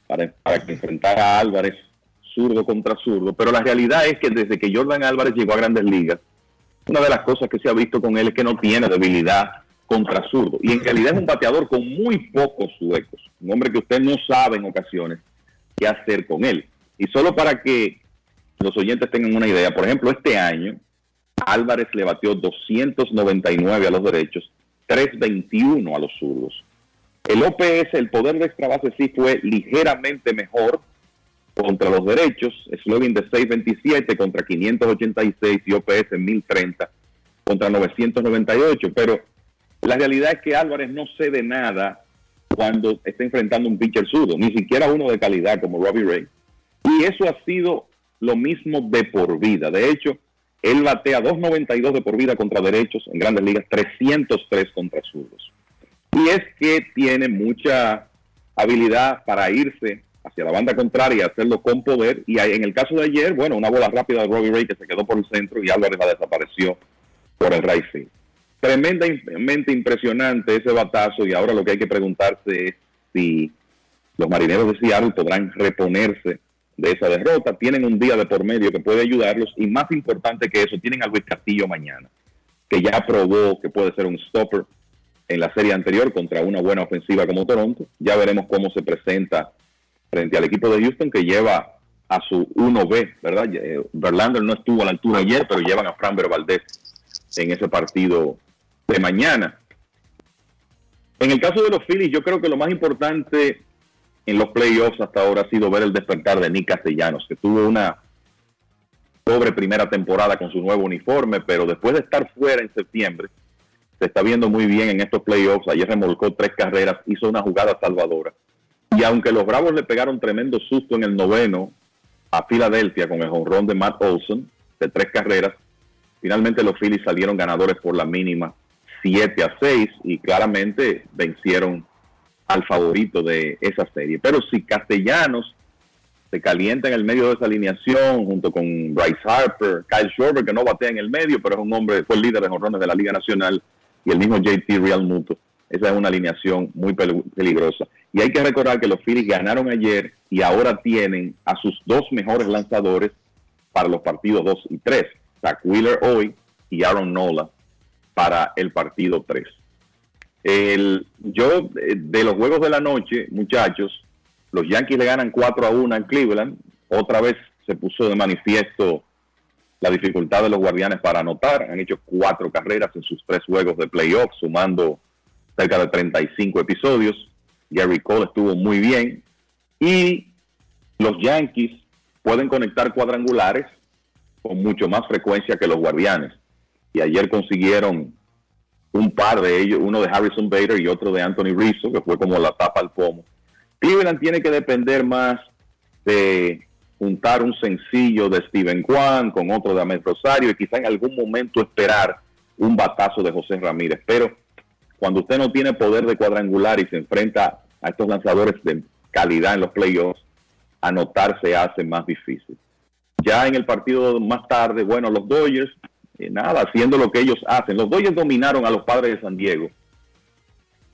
para, que enfrentara a Álvarez zurdo contra zurdo. Pero la realidad es que desde que Jordan Álvarez llegó a grandes ligas, una de las cosas que se ha visto con él es que no tiene debilidad contra zurdo. Y en realidad es un bateador con muy pocos huecos. Un hombre que usted no sabe en ocasiones qué hacer con él. Y solo para que los oyentes tengan una idea, por ejemplo, este año Álvarez le batió 299 a los derechos, 321 a los zurdos. El OPS, el poder de extra base sí fue ligeramente mejor contra los derechos, Slovin de 627 contra 586 y OPS 1030 contra 998, pero la realidad es que Álvarez no cede nada cuando está enfrentando un pitcher zurdo, ni siquiera uno de calidad como Robbie Ray. Y eso ha sido lo mismo de por vida. De hecho, él batea 2.92 de por vida contra derechos en grandes ligas, 303 contra zurdos. Y es que tiene mucha habilidad para irse hacia la banda contraria, hacerlo con poder. Y en el caso de ayer, bueno, una bola rápida de Robbie Ray que se quedó por el centro y Álvarez la desapareció por el right field. Tremendamente impresionante ese batazo y ahora lo que hay que preguntarse es si los marineros de Seattle podrán reponerse de esa derrota. Tienen un día de por medio que puede ayudarlos y más importante que eso, tienen a Luis Castillo mañana, que ya probó que puede ser un stopper en la serie anterior contra una buena ofensiva como Toronto. Ya veremos cómo se presenta frente al equipo de Houston que lleva a su 1B, ¿verdad? Eh, Verlander no estuvo a la altura ayer, pero llevan a Fran Valdez en ese partido de mañana. En el caso de los Phillies, yo creo que lo más importante en los playoffs hasta ahora ha sido ver el despertar de Nick Castellanos, que tuvo una pobre primera temporada con su nuevo uniforme, pero después de estar fuera en septiembre, se está viendo muy bien en estos playoffs. Ayer remolcó tres carreras, hizo una jugada salvadora. Y aunque los Bravos le pegaron tremendo susto en el noveno a Filadelfia con el jonrón de Matt Olson de tres carreras, finalmente los Phillies salieron ganadores por la mínima 7 a 6 y claramente vencieron al favorito de esa serie. Pero si Castellanos se calienta en el medio de esa alineación, junto con Bryce Harper, Kyle Schwarber, que no batea en el medio, pero es un hombre, fue el líder de jorrones de la Liga Nacional, y el mismo JT Real Muto. Esa es una alineación muy peligrosa. Y hay que recordar que los Phillies ganaron ayer y ahora tienen a sus dos mejores lanzadores para los partidos 2 y 3. Zach Wheeler hoy y Aaron Nola para el partido 3. El, yo, eh, de los juegos de la noche, muchachos, los Yankees le ganan 4 a 1 en Cleveland. Otra vez se puso de manifiesto la dificultad de los guardianes para anotar. Han hecho cuatro carreras en sus tres juegos de playoffs, sumando cerca de 35 episodios. Gary Cole estuvo muy bien. Y los Yankees pueden conectar cuadrangulares con mucho más frecuencia que los guardianes. Y ayer consiguieron un par de ellos, uno de Harrison Bader y otro de Anthony Rizzo, que fue como la tapa al pomo. Cleveland tiene que depender más de juntar un sencillo de Steven Kwan con otro de Ahmed Rosario y quizá en algún momento esperar un batazo de José Ramírez. Pero cuando usted no tiene poder de cuadrangular y se enfrenta a estos lanzadores de calidad en los playoffs, anotar se hace más difícil. Ya en el partido más tarde, bueno, los Dodgers, eh, nada, haciendo lo que ellos hacen. Los Dodgers dominaron a los padres de San Diego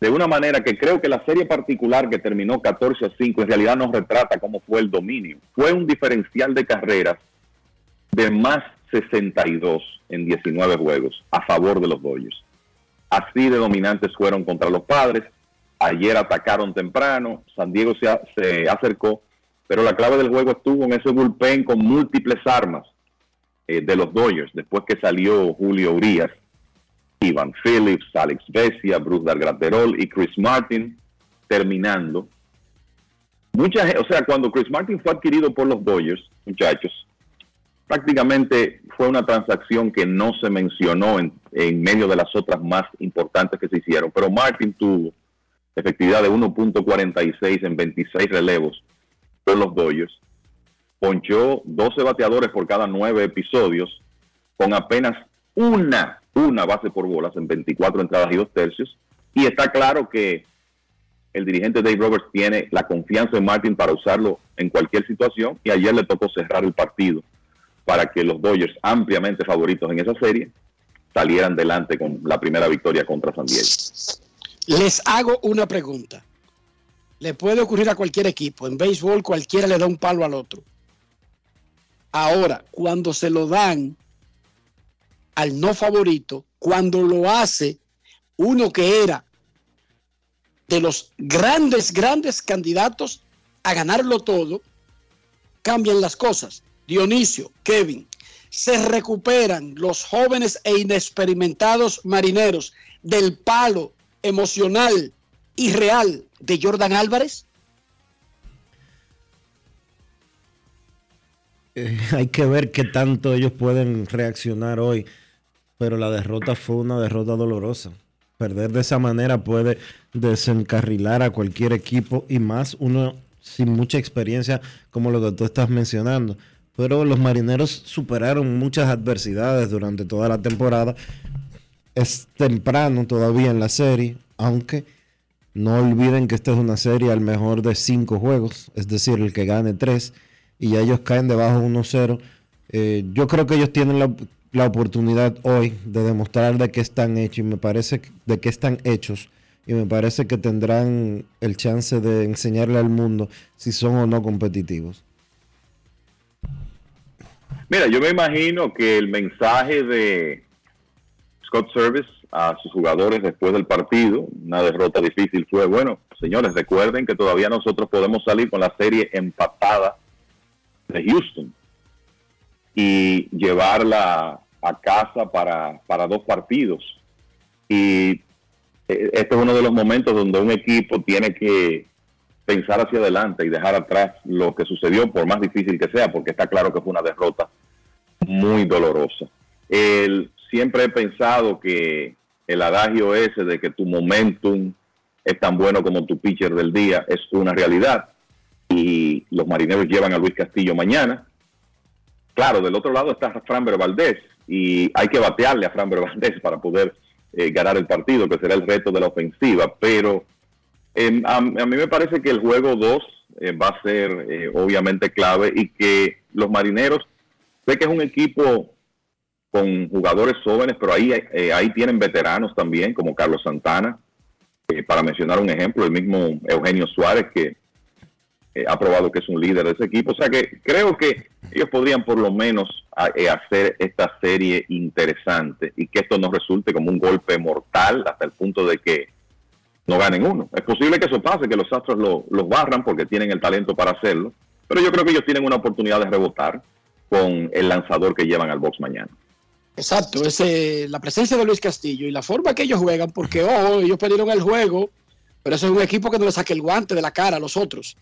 de una manera que creo que la serie particular que terminó 14 a 5 en realidad nos retrata cómo fue el dominio. Fue un diferencial de carreras de más 62 en 19 juegos a favor de los Dodgers. Así de dominantes fueron contra los padres. Ayer atacaron temprano, San Diego se, se acercó, pero la clave del juego estuvo en ese bullpen con múltiples armas eh, de los Dodgers, después que salió Julio Urias Ivan Phillips, Alex Bessia, Bruce Dargraterol y Chris Martin terminando. Mucha, o sea, cuando Chris Martin fue adquirido por los Dodgers, muchachos, prácticamente fue una transacción que no se mencionó en, en medio de las otras más importantes que se hicieron, pero Martin tuvo efectividad de 1.46 en 26 relevos por los Dodgers, ponchó 12 bateadores por cada 9 episodios, con apenas una una base por bolas en 24 entradas y dos tercios. Y está claro que el dirigente Dave Roberts tiene la confianza en Martin para usarlo en cualquier situación y ayer le tocó cerrar el partido para que los Dodgers, ampliamente favoritos en esa serie, salieran delante con la primera victoria contra San Diego. Les hago una pregunta. Le puede ocurrir a cualquier equipo. En béisbol cualquiera le da un palo al otro. Ahora, cuando se lo dan al no favorito cuando lo hace uno que era de los grandes, grandes candidatos a ganarlo todo, cambian las cosas. Dionisio, Kevin, se recuperan los jóvenes e inexperimentados marineros del palo emocional y real de Jordan Álvarez? (laughs) Hay que ver qué tanto ellos pueden reaccionar hoy pero la derrota fue una derrota dolorosa. Perder de esa manera puede desencarrilar a cualquier equipo y más uno sin mucha experiencia como lo que tú estás mencionando. Pero los marineros superaron muchas adversidades durante toda la temporada. Es temprano todavía en la serie, aunque no olviden que esta es una serie al mejor de cinco juegos, es decir, el que gane tres, y ya ellos caen debajo 1-0. Eh, yo creo que ellos tienen la, la oportunidad hoy de demostrar de qué están hechos y me parece de qué están hechos y me parece que tendrán el chance de enseñarle al mundo si son o no competitivos. Mira, yo me imagino que el mensaje de Scott Service a sus jugadores después del partido, una derrota difícil, fue, bueno, señores, recuerden que todavía nosotros podemos salir con la serie empatada de Houston y llevarla a casa para, para dos partidos. Y eh, este es uno de los momentos donde un equipo tiene que pensar hacia adelante y dejar atrás lo que sucedió, por más difícil que sea, porque está claro que fue una derrota muy dolorosa. El, siempre he pensado que el adagio ese de que tu momentum es tan bueno como tu pitcher del día es una realidad. Y los marineros llevan a Luis Castillo mañana. Claro, del otro lado está Framber Valdés, y hay que batearle a Fran (laughs) Valdez para poder eh, ganar el partido, que será el reto de la ofensiva. Pero em, a, mí me parece que el juego 2 eh, va a ser eh, obviamente clave y que los marineros, sé que es un equipo con jugadores jóvenes, pero ahí, ahí tienen veteranos también, como Carlos Santana, para mencionar un ejemplo, el mismo Eugenio Suárez, que ha probado que es un líder de ese equipo. O sea que creo que ellos podrían por lo menos eh, hacer esta serie interesante y que esto no resulte como un golpe mortal hasta el punto de que no ganen uno. Es posible que eso pase, que los Astros los barran porque tienen el talento para hacerlo, pero yo creo que ellos tienen una oportunidad de rebotar con el lanzador que llevan al box mañana. Exacto, ese, la presencia de Luis Castillo y la forma que ellos juegan, porque oh, ellos perdieron el juego, pero ese es un equipo que no le saque el guante de la cara a los otros.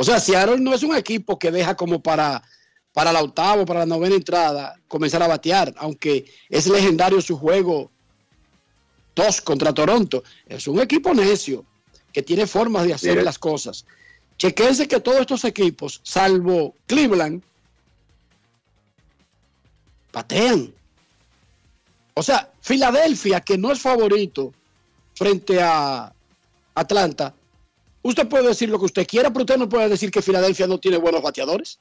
O sea, Seattle no es un equipo que deja como para, para la octava, para la novena entrada, comenzar a batear, aunque es legendario su juego dos contra Toronto. Es un equipo necio que tiene formas de hacer las cosas. Chequense que todos estos equipos, salvo Cleveland, batean. O sea, Filadelfia, que no es favorito frente a Atlanta, usted puede decir lo que usted quiera, pero usted no puede decir que Filadelfia no tiene buenos bateadores.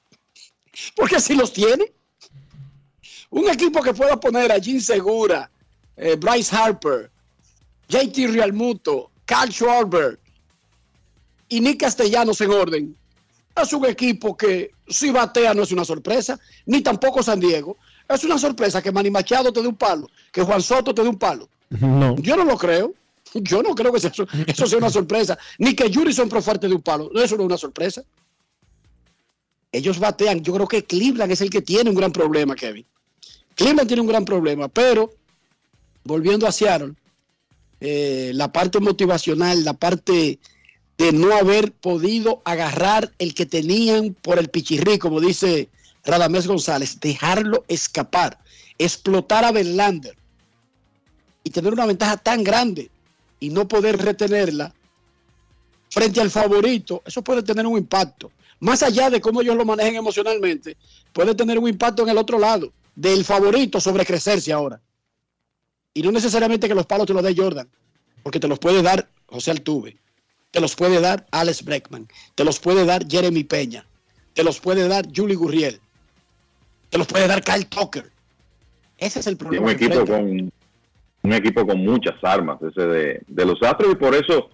Porque así los tiene. Un equipo que pueda poner a Jim Segura, eh, Bryce Harper, JT Realmuto, Carl Schwarber y Nick Castellanos en orden. Es un equipo que si batea no es una sorpresa, ni tampoco San Diego. Es una sorpresa que Manny Machado te dé un palo, que Juan Soto te dé un palo. No. Yo no lo creo. Yo no creo que eso, eso sea una sorpresa. Ni que Jurison Profarte de un palo. Eso no es una sorpresa. Ellos batean. Yo creo que Cleveland es el que tiene un gran problema, Kevin. Cleveland tiene un gran problema, pero volviendo a Seattle, eh, la parte motivacional, la parte de no haber podido agarrar el que tenían por el pichirrí, como dice Radamés González, dejarlo escapar, explotar a Verlander y tener una ventaja tan grande y no poder retenerla frente al favorito, eso puede tener un impacto. Más allá de cómo ellos lo manejen emocionalmente, puede tener un impacto en el otro lado, del favorito sobre crecerse ahora. Y no necesariamente que los palos te los dé Jordan, porque te los puede dar José Altuve, te los puede dar Alex Breckman, te los puede dar Jeremy Peña, te los puede dar Julie Gurriel, te los puede dar Kyle Tucker. Ese es el Y problema. un equipo con un equipo con muchas armas ese de, los Astros y por eso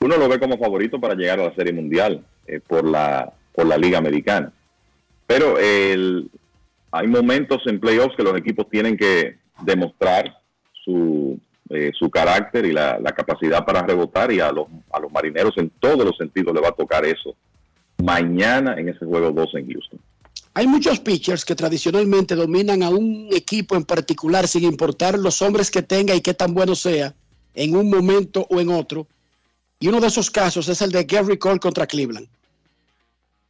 uno lo ve como favorito para llegar a la Serie Mundial eh, por la por la Liga Americana. Pero el, hay momentos en playoffs que los equipos tienen que demostrar su, eh, su carácter y la, la capacidad para rebotar y a los, a los marineros en todos los sentidos le va a tocar eso mañana en ese juego 2 en Houston. Hay muchos pitchers que tradicionalmente dominan a un equipo en particular sin importar los hombres que tenga y qué tan bueno sea en un momento o en otro. Y uno de esos casos es el de Gary Cole contra Cleveland.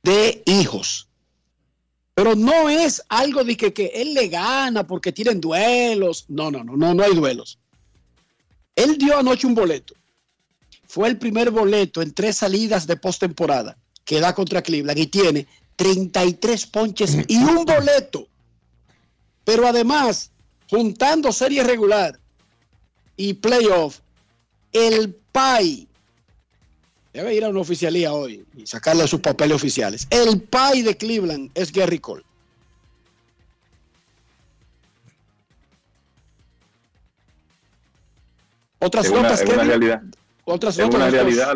De hijos. Pero no es algo de que, que él le gana porque tienen duelos. No, no, no, no, no hay duelos. Él dio anoche un boleto. Fue el primer boleto en tres salidas de postemporada que da contra Cleveland y tiene 33 ponches y un boleto. Pero además, juntando serie regular y playoff, el PAI debe ir a una oficialía hoy y sacarle sus papeles oficiales. El PAI de Cleveland es Gary Cole. Otras una- notas es una Kevin? realidad. Otras es notas una realidad.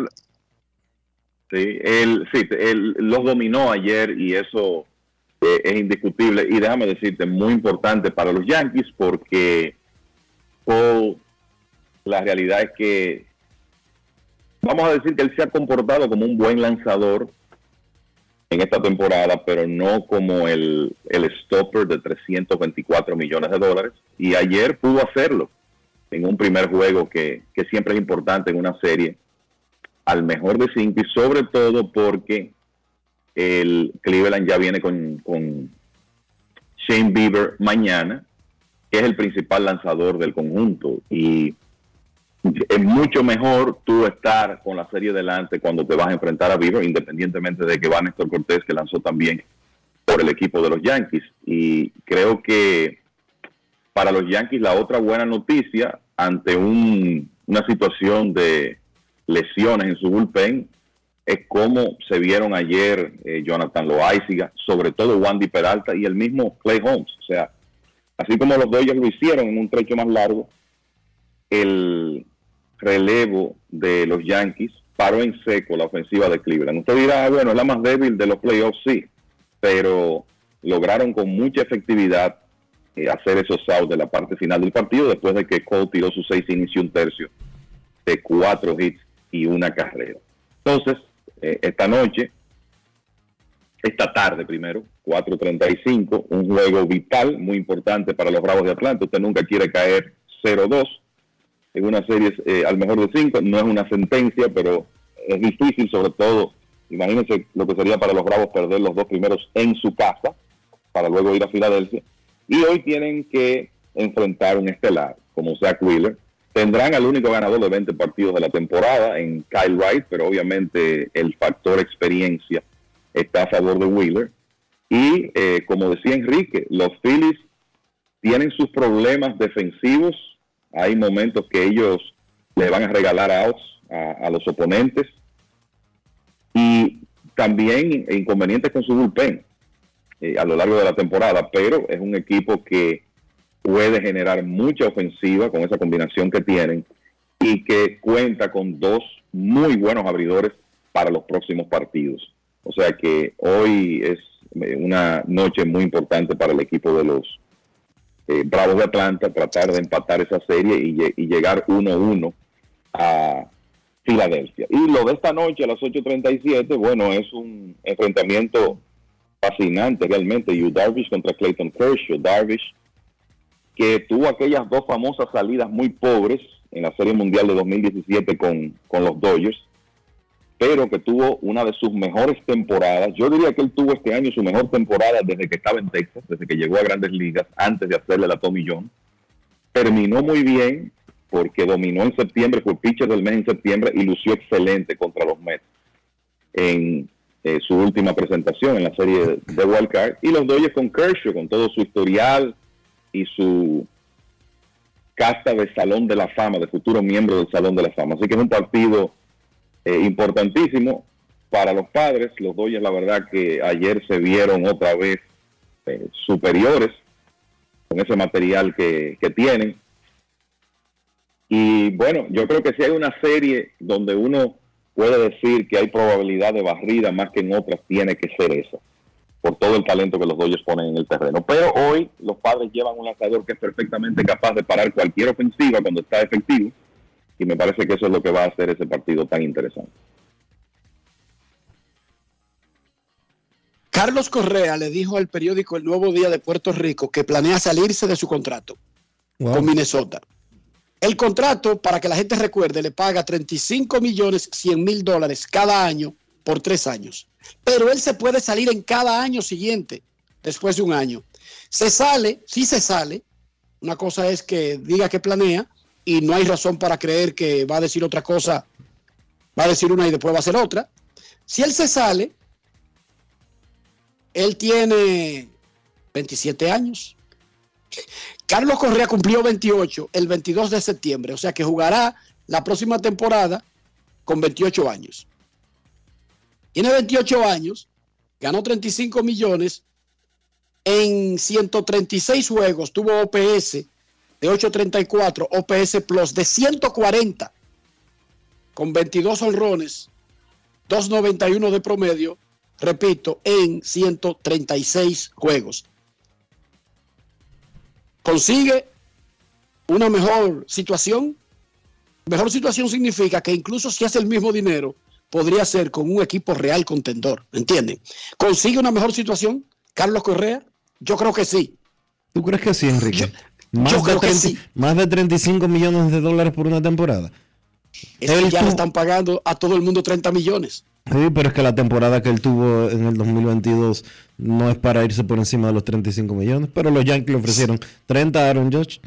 Sí, él, sí, él los dominó ayer y eso eh, es indiscutible. Y déjame decirte, muy importante para los Yankees porque la realidad es que vamos a decir que él se ha comportado como un buen lanzador en esta temporada, pero no como el, el stopper de 324 millones de dólares. Y ayer pudo hacerlo en un primer juego que, que siempre es importante en una serie al mejor de cinco y sobre todo porque el Cleveland ya viene con, con Shane Bieber mañana, que es el principal lanzador del conjunto y es mucho mejor tú estar con la serie delante cuando te vas a enfrentar a Bieber, independientemente de que va Néstor Cortés, que lanzó también por el equipo de los Yankees. Y creo que para los Yankees la otra buena noticia ante un- una situación de lesiones en su bullpen es cómo se vieron ayer eh, Jonathan Loaiziga, sobre todo Wandy Peralta y el mismo Clay Holmes. O sea, así como los Dodgers lo hicieron en un trecho más largo, el relevo de los Yankees paró en seco la ofensiva de Cleveland. Usted dirá, "Ah, bueno, es la más débil de los playoffs, sí, pero lograron con mucha efectividad eh, hacer esos outs de la parte final del partido después de que Cole tiró sus seis y un tercio de cuatro hits y una carrera. Entonces, eh, esta noche, esta tarde primero, 4.35, un juego vital, muy importante para los Bravos de Atlanta. Usted nunca quiere caer 0-2 en una serie eh, al mejor de 5, no es una sentencia, pero es difícil sobre todo, imagínense lo que sería para los Bravos perder los dos primeros en su casa, para luego ir a Filadelfia. Y hoy tienen que enfrentar un estelar, como Zach Wheeler. Tendrán al único ganador de 20 partidos de la temporada en Kyle Wright, pero obviamente el factor experiencia está a favor de Wheeler. Y eh, como decía Enrique, los Phillies tienen sus problemas defensivos. Hay momentos que ellos le van a regalar outs a, los oponentes. Y también inconvenientes con su bullpen eh, a lo largo de la temporada. Pero es un equipo que puede generar mucha ofensiva con esa combinación que tienen y que cuenta con dos muy buenos abridores para los próximos partidos. O sea que hoy es eh, una noche muy importante para el equipo de los eh, Bravos de Atlanta, tratar de empatar esa serie y, llegar 1-1 a Filadelfia. Y lo de esta noche a las 8.37, bueno, es un enfrentamiento fascinante realmente. Yu Darvish contra Clayton Kershaw. Darvish que tuvo aquellas dos famosas salidas muy pobres en la Serie Mundial de 2017 con, con los Dodgers pero que tuvo una de sus mejores temporadas. Yo diría que él tuvo este año su mejor temporada desde que estaba en Texas, desde que llegó a grandes ligas, antes de hacerle la Tommy John. Terminó muy bien porque dominó en septiembre, fue pitcher del mes en septiembre y lució excelente contra los Mets en eh, su última presentación en la serie de Wild Card. Y los Dodgers con Kershaw, con todo su historial y su casta de Salón de la Fama, de futuro miembro del Salón de la Fama. Así que es un partido eh, importantísimo para los padres. Los Dodgers, la verdad que ayer se vieron otra vez eh, superiores con ese material que, que tienen. Y bueno, yo creo que si hay una serie donde uno puede decir que hay probabilidad de barrida más que en otras, tiene que ser esa, por todo el talento que los Dodgers ponen en el terreno. Pero hoy los padres llevan un lanzador que es perfectamente capaz de parar cualquier ofensiva cuando está efectivo y me parece que eso es lo que va a hacer ese partido tan interesante. Carlos Correa le dijo al periódico El Nuevo Día de Puerto Rico que planea salirse de su contrato con Minnesota. El contrato, para que la gente recuerde, le paga 35 millones 100 mil dólares cada año por tres años. Pero él se puede salir en cada año siguiente, después de un año. Se sale, si se sale, una cosa es que diga que planea y no hay razón para creer que va a decir otra cosa, va a decir una y después va a hacer otra. Si él se sale, él tiene 27 años. Carlos Correa cumplió 28 el 22 de septiembre, o sea que jugará la próxima temporada con 28 años. Tiene 28 años, ganó 35 millones, en 136 juegos tuvo OPS de 834, OPS Plus de 140, con 22 honrones, 291 de promedio, repito, en 136 juegos. Consigue una mejor situación. Mejor situación significa que incluso si hace el mismo dinero, podría ser con un equipo real contendor. ¿Entienden? ¿Consigue una mejor situación, Carlos Correa? Yo creo que sí. ¿Tú crees que sí, Enrique? Más, de más de 35 millones de dólares por una temporada. Es ya le están pagando a todo el mundo 30 millones. Sí, pero es que la temporada que él tuvo en el 2022 no es para irse por encima de los 35 millones. Pero los Yankees le ofrecieron 30 a Aaron Judge.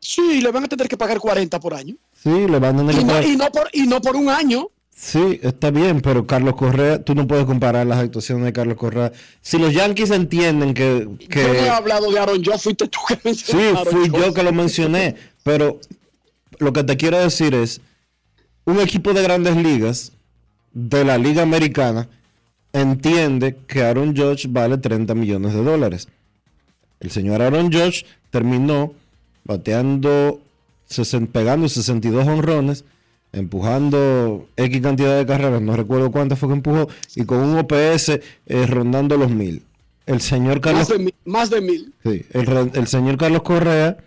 Sí, le van a tener que pagar 40 por año. Sí, le van a tener que pagar. Y no, por, y no por un año. Sí, está bien, pero Carlos Correa, tú no puedes comparar las actuaciones de Carlos Correa. Si los Yankees entienden que... que... Yo no he hablado de Aaron Josh, fuiste tú que (laughs) mencionaste. Sí, fui yo que lo mencioné, pero lo que te quiero decir es, un equipo de grandes ligas, de la Liga Americana, entiende que Aaron Josh vale 30 millones de dólares. El señor Aaron Josh terminó bateando, pegando 62 honrones empujando X cantidad de carreras, no recuerdo cuántas fue que empujó, y con un OPS eh, rondando los mil. El señor Carlos. Más de mil. Sí, el, señor Carlos Correa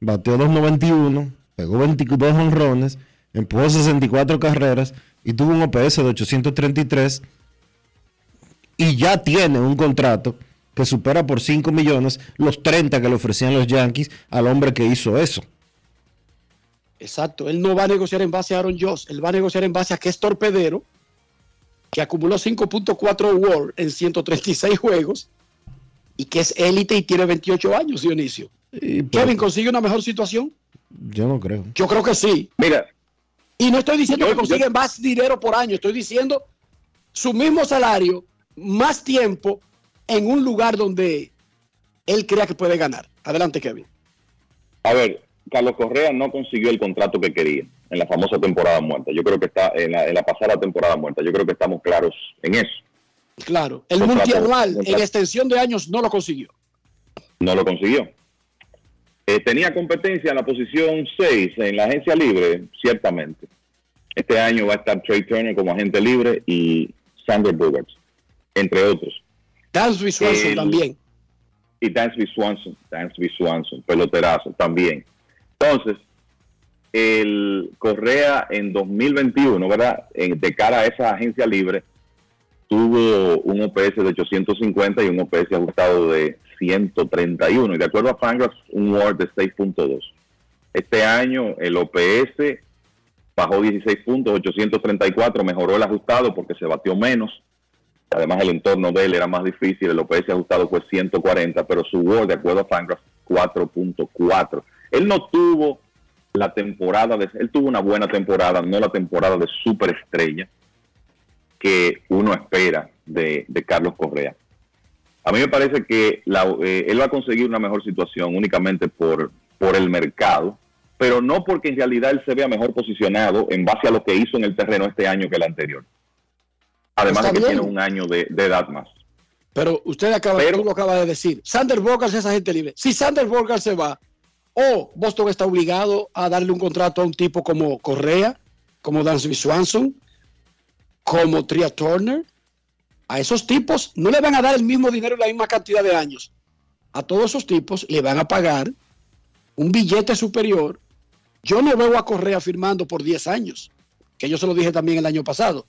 bateó 291, pegó 22 honrones, empujó 64 carreras y tuvo un OPS de 833 y ya tiene un contrato que supera por 5 millones los 30 que le ofrecían los Yankees al hombre que hizo eso. Exacto, él no va a negociar en base a Aaron Joss, él va a negociar en base a que es torpedero, que acumuló 5.4 WAR en 136 juegos y que es élite y tiene 28 años, Dionisio. Kevin, ¿consigue una mejor situación? Yo no creo. Yo creo que sí. Mira. Y no estoy diciendo que consigue más dinero por año, estoy diciendo su mismo salario, más tiempo en un lugar donde él crea que puede ganar. Adelante, Kevin. A ver, Carlos Correa no consiguió el contrato que quería en la famosa temporada muerta. Yo creo que está en la, en la pasada temporada muerta. Yo creo que estamos claros en eso. Claro, el multianual en extensión de años no lo consiguió. No lo consiguió. Eh, tenía competencia en la posición 6 en la agencia libre, ciertamente. Este año va a estar Trey Turner como agente libre y Sander Bogarts, entre otros. Dansby Swanson también. Y Dansby Swanson, Dansby Swanson, peloterazo también. Entonces, el Correa en 2021, ¿verdad? de cara a esa agencia libre, tuvo un OPS de 850 y un OPS ajustado de 131. Y de acuerdo a Fangraphs, un WAR de 6.2. Este año el OPS bajó 16 puntos, 834, mejoró el ajustado porque se batió menos. Además, el entorno de él era más difícil, el OPS ajustado fue 140, pero su WAR, de acuerdo a Fangraphs, 4.4. Él no tuvo la temporada, de, él tuvo una buena temporada, no la temporada de superestrella que uno espera de, Carlos Correa. A mí me parece que eh, él va a conseguir una mejor situación únicamente por, por el mercado, pero no porque en realidad él se vea mejor posicionado en base a lo que hizo en el terreno este año que el anterior. Además de que tiene un año de, edad más. Pero usted acaba, lo acaba de decir. Sander Bogart es agente libre. Si Sander Bogart se va, o Boston está obligado a darle un contrato a un tipo como Correa, como Dansby Swanson, como Tria Turner, a esos tipos no le van a dar el mismo dinero y la misma cantidad de años. A todos esos tipos le van a pagar un billete superior. Yo no veo a Correa firmando por 10 años, que yo se lo dije también el año pasado.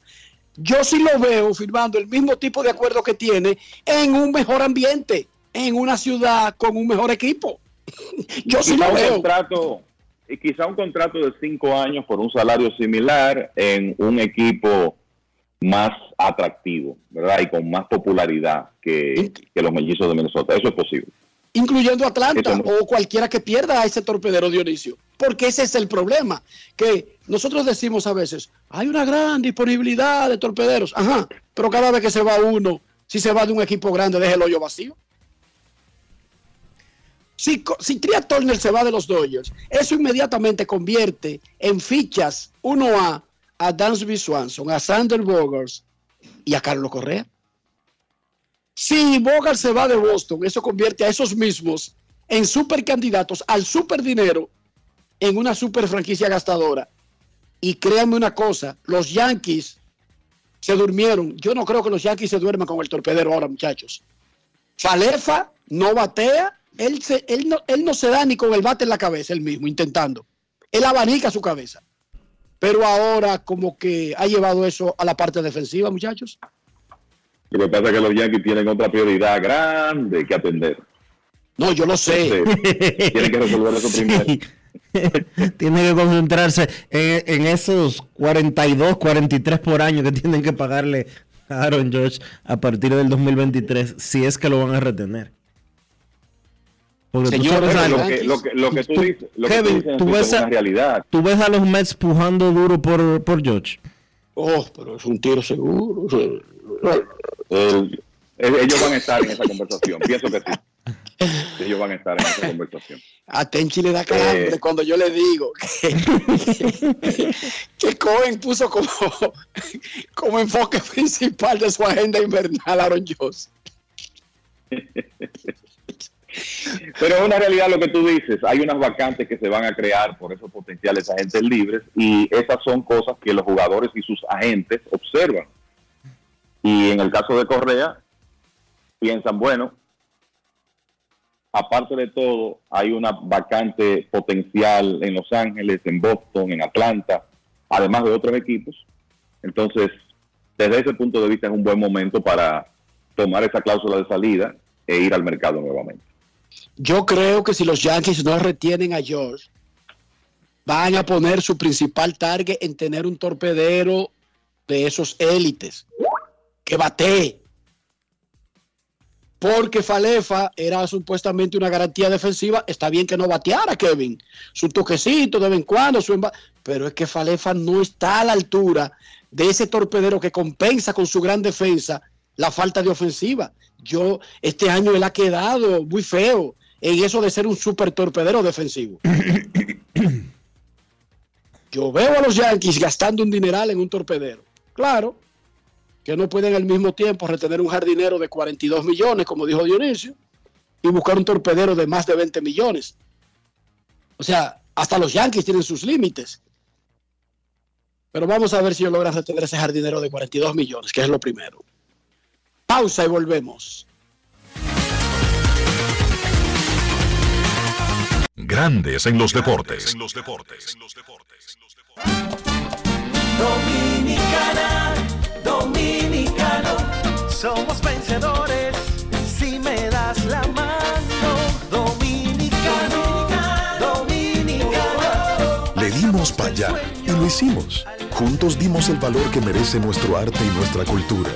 Yo sí lo veo firmando el mismo tipo de acuerdo que tiene en un mejor ambiente, en una ciudad con un mejor equipo. Yo sí lo veo. Contrato, y quizá un contrato de 5 años por un salario similar en un equipo más atractivo, ¿verdad? Y con más popularidad que, los mellizos de Minnesota. Eso es posible. Incluyendo Atlanta o cualquiera que pierda a ese torpedero Dionisio. Porque ese es el problema. Que nosotros decimos a veces, hay una gran disponibilidad de torpederos. Ajá, pero cada vez que se va uno, si se va de un equipo grande, deja el hoyo vacío. Si, si Tria Turner se va de los Dodgers, eso inmediatamente convierte en fichas 1A a Dansby Swanson, a Sander Bogars y a Carlos Correa. Si Bogart se va de Boston, eso convierte a esos mismos en super candidatos al super dinero en una super franquicia gastadora. Y créanme una cosa, los Yankees se durmieron. Yo no creo que los Yankees se duerman con el torpedero ahora, muchachos. Falefa no batea, él, él, no, él no se da ni con el bate en la cabeza, él mismo, intentando. Él abanica su cabeza pero ahora como que ha llevado eso a la parte defensiva, muchachos. Lo que pasa es que los Yankees tienen otra prioridad grande que atender. No, yo lo sé. tienen que resolver eso (laughs) primero. (laughs) tiene que concentrarse en, esos 42, 43 por año que tienen que pagarle a Aaron George a partir del 2023, si es que lo van a retener. Señor, lo, que, lo, que, lo que tú, dices, lo Kevin, que tú, dices tú ves a, realidad. ¿Tú ves a los Mets pujando duro por, por George? Oh, pero es un tiro seguro. ellos van a estar en esa conversación, pienso que sí. (laughs) Ellos van a estar en esa conversación. A Tenchi le da calambre eh, cuando yo le digo que, (laughs) que Cohen puso como, como enfoque principal de su agenda invernal a Aaron Jones. (laughs) Pero es una realidad lo que tú dices. Hay unas vacantes que se van a crear por esos potenciales agentes libres y esas son cosas que los jugadores y sus agentes observan. Y en el caso de Correa, piensan, bueno, aparte de todo, hay una vacante potencial en Los Ángeles, en Boston, en Atlanta, además de otros equipos. Entonces, desde ese punto de vista es un buen momento para tomar esa cláusula de salida e ir al mercado nuevamente. Yo creo que si los Yankees no retienen a George, van a poner su principal target en tener un torpedero de esos élites que batee. Porque Falefa era supuestamente una garantía defensiva. Está bien que no bateara, Kevin. Su toquecito de vez en cuando, su pero es que Falefa no está a la altura de ese torpedero que compensa con su gran defensa la falta de ofensiva. Yo, este año él ha quedado muy feo en eso de ser un super torpedero defensivo. (coughs) Yo veo a los Yankees gastando un dineral en un torpedero. Claro, que no pueden al mismo tiempo retener un jardinero de 42 millones, como dijo Dionisio, y buscar un torpedero de más de 20 millones. O sea, hasta los Yankees tienen sus límites. Pero vamos a ver si logran retener ese jardinero de 42 millones, que es lo primero. Pausa y volvemos. Grandes en los deportes. En los deportes. Dominicana, dominicano, somos vencedores si me das la mano. Dominicano, dominicano. Le dimos para allá y lo hicimos. Juntos dimos el valor que merece nuestro arte y nuestra cultura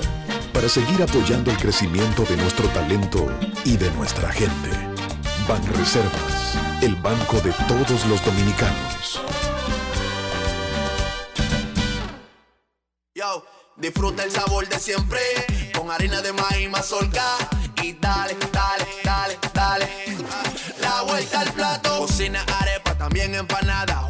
para seguir apoyando el crecimiento de nuestro talento y de nuestra gente. Banreservas, el banco de todos los dominicanos. Yo, disfruta el sabor de siempre con harina de maíz mazorca y dale, dale, dale, dale. La vuelta al plato, cocina arepa, también empanada.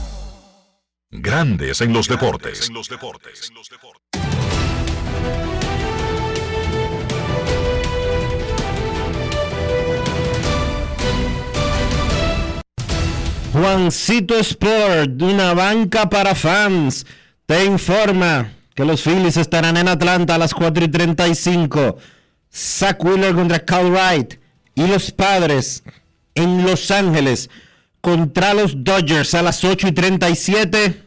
Grandes en los deportes. En los deportes. Juancito Sport, una banca para fans, te informa que los Phillies estarán en Atlanta a las 4 y 35. Zach Wheeler contra Cal Wright y los Padres en Los Ángeles contra los Dodgers a las 8 y 37.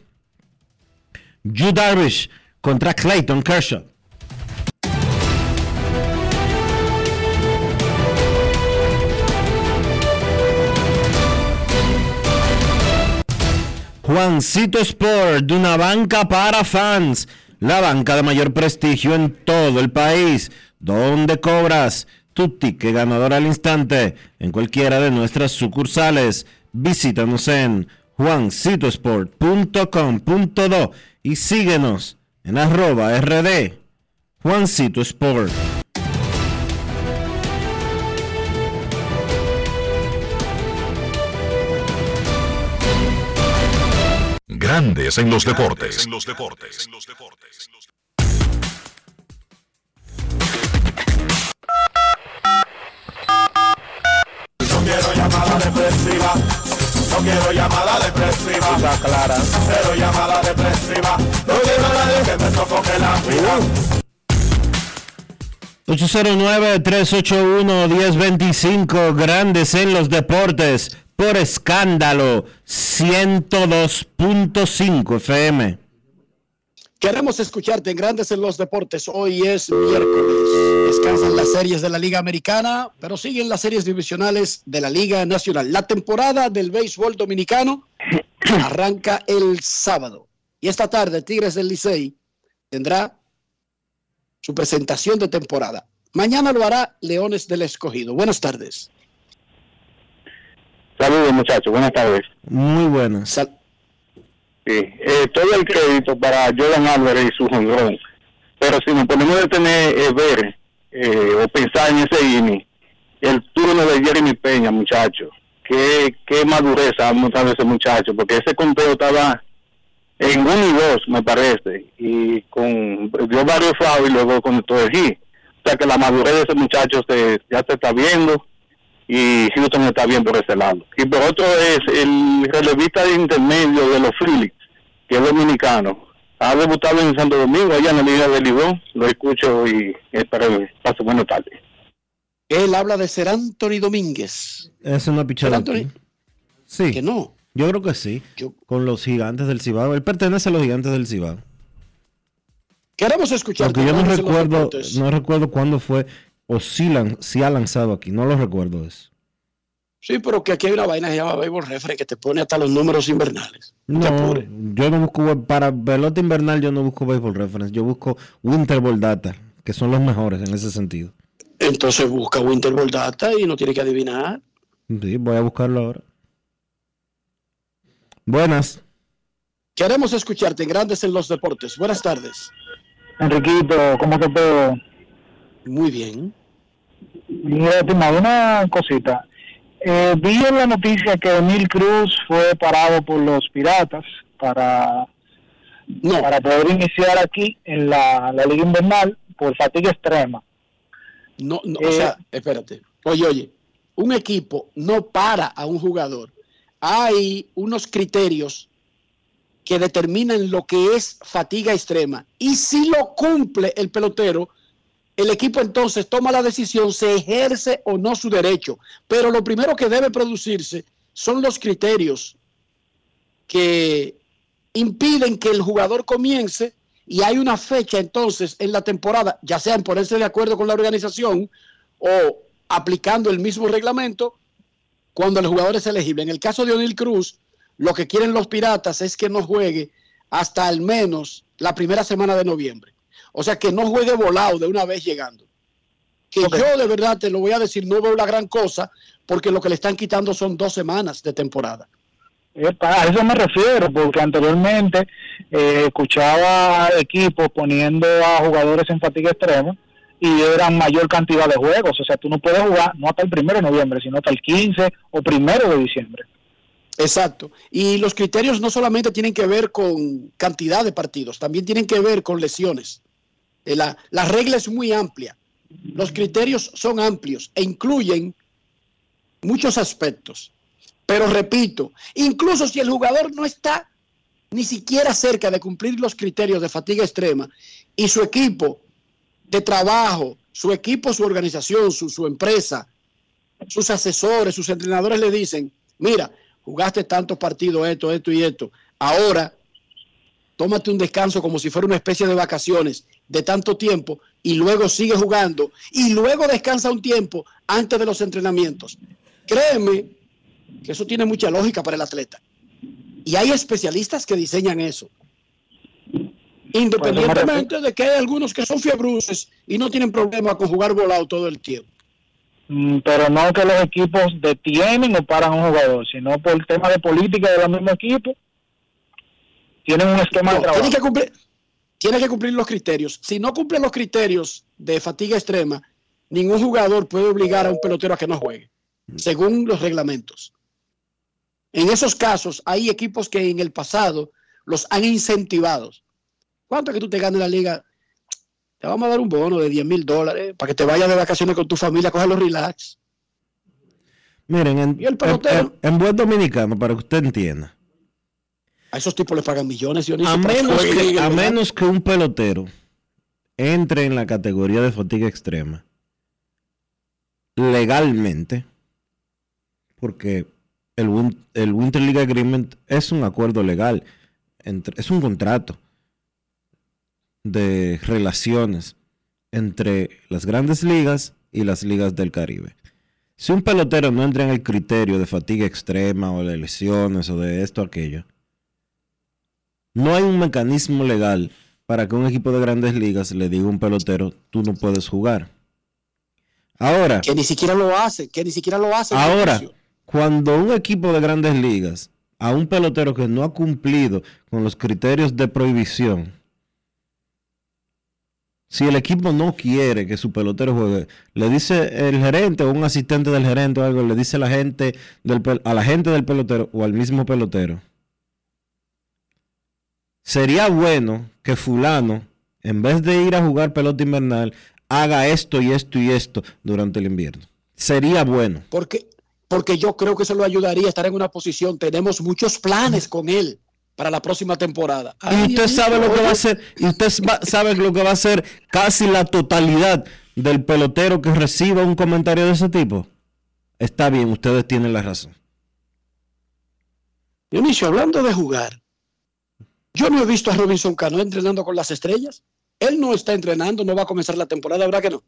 Yu Darvish contra Clayton Kershaw. Juancito Sport, una banca para fans, la banca de mayor prestigio en todo el país, donde cobras tu ticket ganador al instante en cualquiera de nuestras sucursales. Visítanos en juancitosport.com.do y síguenos en arroba rd Juancito Sport. Grandes en los deportes. En los deportes. No quiero llamada depresiva. No quiero llamada depresiva. Está clara. Cero llamada depresiva. No quiero a nadie que me sofoque la vida. 809-381-1025, grandes en los deportes, por escándalo, 102.5 FM. Queremos escucharte en Grandes en los Deportes. Hoy es miércoles. Descansan las series de la Liga Americana, pero siguen las series divisionales de la Liga Nacional. La temporada del béisbol dominicano (coughs) arranca el sábado. Y esta tarde Tigres del Licey tendrá su presentación de temporada. Mañana lo hará Leones del Escogido. Buenas tardes. Saludos muchachos, buenas tardes. Muy buenas. Sí, eh, todo el crédito para Jordan Álvarez y su jonrón. Pero si nos ponemos a tener, eh, ver eh, o pensar en ese inning, el turno de Jeremy Peña, muchacho, qué, qué madurez ha mostrado ese muchacho, porque ese conteo estaba en uno y dos, me parece, y con dio varios fouls y luego con todo el hit. O sea que la madurez de ese muchacho se, ya se está viendo y Houston está bien por ese lado. Y por otro es el relevista de intermedio de los Phillies, que es dominicano. Ha debutado en Santo Domingo, allá en la Liga de Lidón. Lo escucho y espero que pase buena tarde. Él habla de ser Anthony Domínguez. Es una pichada. Anthony-. Sí. Que no. Yo creo que sí. Con los gigantes del Cibao. Él pertenece a los gigantes del Cibao. Queremos escuchar. Porque yo no recuerdo, no recuerdo cuándo fue o si, lan- si ha lanzado aquí. No lo recuerdo eso. Sí, pero que aquí hay una vaina que se llama Baseball Reference que te pone hasta los números invernales. No, yo no busco para pelota invernal, yo no busco baseball reference, yo busco Winter Ball Data, que son los mejores en ese sentido. Entonces busca Winter Ball Data y no tiene que adivinar. Sí, voy a buscarlo ahora. Buenas. Queremos escucharte en Grandes en los Deportes. Buenas tardes. Enriquito, ¿cómo te puedo? Muy bien. Mira, una cosita. Eh, vi en la noticia que Emil Cruz fue parado por los piratas para, para poder iniciar aquí en la, la Liga Invernal por fatiga extrema. No, no, Eh, o sea, espérate. Oye, oye, un equipo no para a un jugador. Hay unos criterios que determinan lo que es fatiga extrema. Y si lo cumple el pelotero, el equipo entonces toma la decisión, se ejerce o no su derecho. Pero lo primero que debe producirse son los criterios que impiden que el jugador comience y hay una fecha entonces en la temporada, ya sea en ponerse de acuerdo con la organización o aplicando el mismo reglamento, cuando el jugador es elegible. En el caso de O'Neill Cruz, lo que quieren los piratas es que no juegue hasta al menos la primera semana de noviembre. O sea, que no juegue volado de una vez llegando. Que yo de verdad te lo voy a decir, no veo la gran cosa, porque lo que le están quitando son dos semanas de temporada. A eso me refiero, porque anteriormente eh, escuchaba equipos poniendo a jugadores en fatiga extrema y eran mayor cantidad de juegos. O sea, tú no puedes jugar no hasta el primero de noviembre, sino hasta el 15 o primero de diciembre. Exacto. Y los criterios no solamente tienen que ver con cantidad de partidos, también tienen que ver con lesiones. Eh, La, la regla es muy amplia. Los criterios son amplios e incluyen muchos aspectos. Pero repito, incluso si el jugador no está ni siquiera cerca de cumplir los criterios de fatiga extrema y su equipo de trabajo, su equipo, su organización, su, su empresa, sus asesores, sus entrenadores le dicen, mira, jugaste tantos partidos, esto, esto y esto, ahora tómate un descanso como si fuera una especie de vacaciones de tanto tiempo y luego sigue jugando y luego descansa un tiempo antes de los entrenamientos. Créeme que eso tiene mucha lógica para el atleta. Y hay especialistas que diseñan eso. Independientemente de que hay algunos que son fiebruces y no tienen problema con jugar volado todo el tiempo. Mm, Pero no que los equipos detienen o paran a un jugador, sino por el tema de política de los mismos equipos. Tienen un esquema de trabajo. tiene que cumplir, tiene que cumplir los criterios. Si no cumple los criterios de fatiga extrema, ningún jugador puede obligar a un pelotero a que no juegue, según los reglamentos. En esos casos, hay equipos que en el pasado los han incentivado. ¿Cuánto es que tú te ganas en la liga? Te vamos a dar un bono de 10 mil dólares para que te vayas de vacaciones con tu familia, cógelo relax. Miren, en, ¿Y el pelotero? en- en- en buen dominicano, para que usted entienda, A esos tipos les pagan millones, Dionisio, a menos, que, a menos que un pelotero entre en la categoría de fatiga extrema legalmente, porque el, Win- el Winter League Agreement es un acuerdo legal, entre, es un contrato de relaciones entre las grandes ligas y las ligas del Caribe. Si un pelotero no entra en el criterio de fatiga extrema o de lesiones o de esto o aquello, no hay un mecanismo legal para que un equipo de grandes ligas le diga a un pelotero, tú no puedes jugar. Ahora, Que ni siquiera lo hace, que ni siquiera lo hace. ahora, cuando un equipo de grandes ligas a un pelotero que no ha cumplido con los criterios de prohibición, si el equipo no quiere que su pelotero juegue, le dice el gerente o un asistente del gerente o algo, le dice la gente del, a la gente del pelotero o al mismo pelotero. Sería bueno que fulano, en vez de ir a jugar pelota invernal, haga esto y esto y esto durante el invierno. Sería bueno. Porque, porque yo creo que eso lo ayudaría a estar en una posición. Tenemos muchos planes con él para la próxima temporada. Y usted sabe lo que va a hacer, y usted va- sabe lo que va a hacer casi la totalidad del pelotero que reciba un comentario de ese tipo. Está bien, ustedes tienen la razón. Dionisio, hablando de jugar, yo no he visto a Robinson Cano entrenando con las estrellas. Él no está entrenando, no va a comenzar la temporada, ¿verdad que no?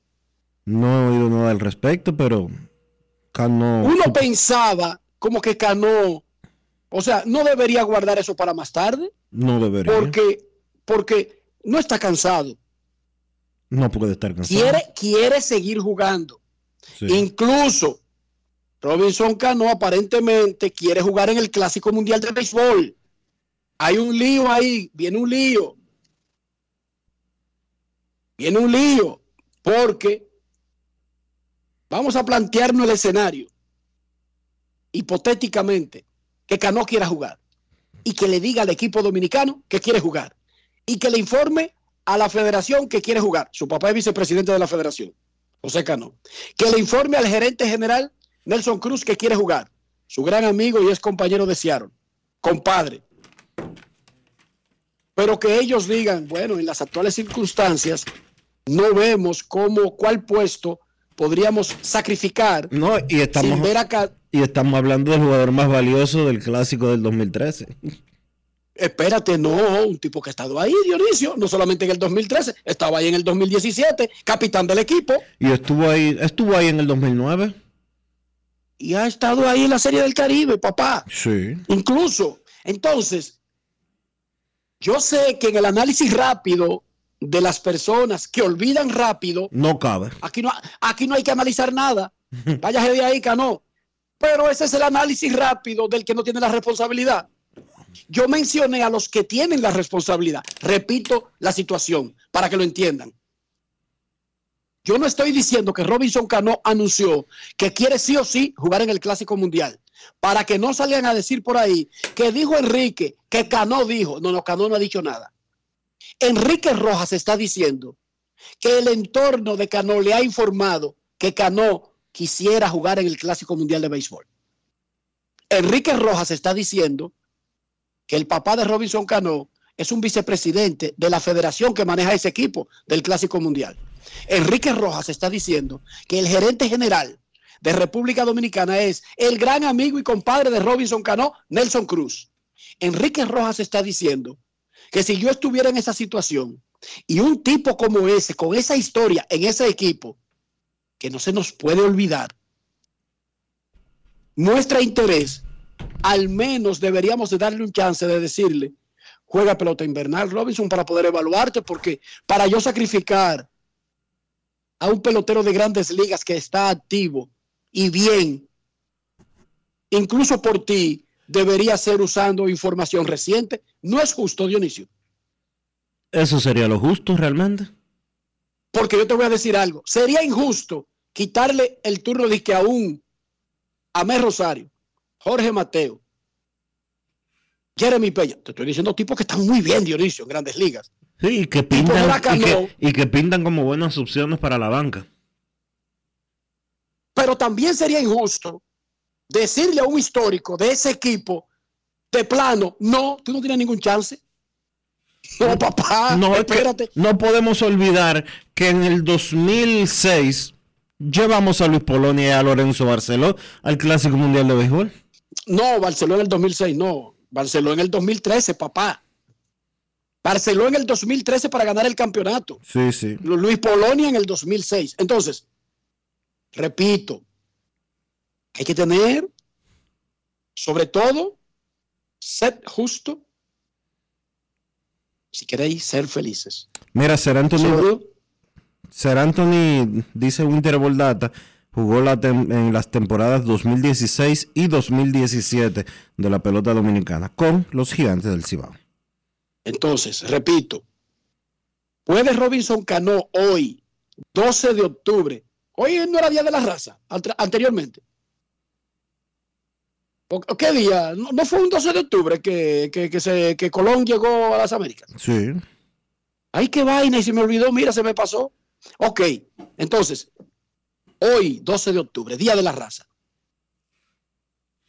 No he oído nada al respecto, pero Cano Uno pensaba como que Cano, o sea, no debería guardar eso para más tarde, no debería. porque, porque no está cansado. No puede estar cansado. Quiere, quiere seguir jugando. Sí. Incluso Robinson Cano aparentemente quiere jugar en el Clásico Mundial de Béisbol. Hay un lío ahí, viene un lío. Viene un lío, porque vamos a plantearnos el escenario, hipotéticamente, que Cano quiera jugar y que le diga al equipo dominicano que quiere jugar y que le informe a la federación que quiere jugar. Su papá es vicepresidente de la federación, José Cano. Que le informe al gerente general Nelson Cruz que quiere jugar. Su gran amigo y es compañero de Seattle. Compadre. Pero que ellos digan, bueno, en las actuales circunstancias, no vemos cómo, cuál puesto podríamos sacrificar No, y estamos, sin ver acá. y estamos hablando del jugador más valioso del clásico del 2013. Espérate, no, un tipo que ha estado ahí, Dionisio, no solamente en el 2013, estaba ahí en el 2017, capitán del equipo, Y estuvo ahí, estuvo ahí en el 2009. y ha estado ahí en la Serie del Caribe, papá. Sí. Incluso, entonces, yo sé que en el análisis rápido de las personas que olvidan rápido, No cabe. aquí no, aquí no hay que analizar nada. (laughs) Váyase de ahí, Cano. Pero ese es el análisis rápido del que no tiene la responsabilidad. Yo mencioné a los que tienen la responsabilidad. Repito la situación para que lo entiendan. Yo no estoy diciendo que Robinson Cano anunció que quiere sí o sí jugar en el Clásico Mundial. Para que no salgan a decir por ahí que dijo Enrique, que Cano dijo. No, no, Cano no ha dicho nada. Enrique Rojas está diciendo que el entorno de Cano le ha informado que Cano quisiera jugar en el Clásico Mundial de Béisbol. Enrique Rojas está diciendo que el papá de Robinson Cano es un vicepresidente de la federación que maneja ese equipo del Clásico Mundial. Enrique Rojas está diciendo que el gerente general de República Dominicana es el gran amigo y compadre de Robinson Cano, Nelson Cruz. Enrique Rojas está diciendo que si yo estuviera en esa situación y un tipo como ese, con esa historia en ese equipo, que no se nos puede olvidar, muestra interés, al menos deberíamos de darle un chance de decirle, juega pelota invernal, Robinson, para poder evaluarte, porque para yo sacrificar a un pelotero de grandes ligas que está activo y bien, incluso por ti, debería ser usando información reciente. No es justo, Dionisio. Eso sería lo justo realmente. Porque yo te voy a decir algo. Sería injusto quitarle el turno de que a un Amé Rosario, Jorge Mateo, Jeremy Peña. Te estoy diciendo tipos que están muy bien, Dionisio, en grandes ligas. Sí, y que pintan, a y Cano. que, y que pintan como buenas opciones para la banca. Pero también sería injusto decirle a un histórico de ese equipo de plano, no, tú no tienes ningún chance. No, papá, no, espérate. no podemos olvidar que en el 2006 llevamos a Luis Polonia y a Lorenzo Barceló al Clásico Mundial de Béisbol. No, Barcelona en el 2006, no. Barcelona en el 2013, papá. Barcelona en el 2013 para ganar el campeonato. Sí, sí. Lu- Luis Polonia en el 2006. Entonces, repito, hay que tener, sobre todo, ser justo si queréis ser felices. Mira, Ser Anthony, Ser Anthony, dice Winter Data, jugó la en las temporadas 2016 y 2017 de la pelota dominicana con los gigantes del Cibao. Entonces, repito, ¿puede Robinson Cano hoy, 12 de octubre, hoy no era Día de la Raza, ante- anteriormente? ¿O- o ¿Qué día? ¿No, no fue un 12 de octubre que, que, que se, que Colón llegó a las Américas? Sí. Ay, qué vaina, y se me olvidó, mira, se me pasó. Ok, entonces, hoy, 12 de octubre, Día de la Raza.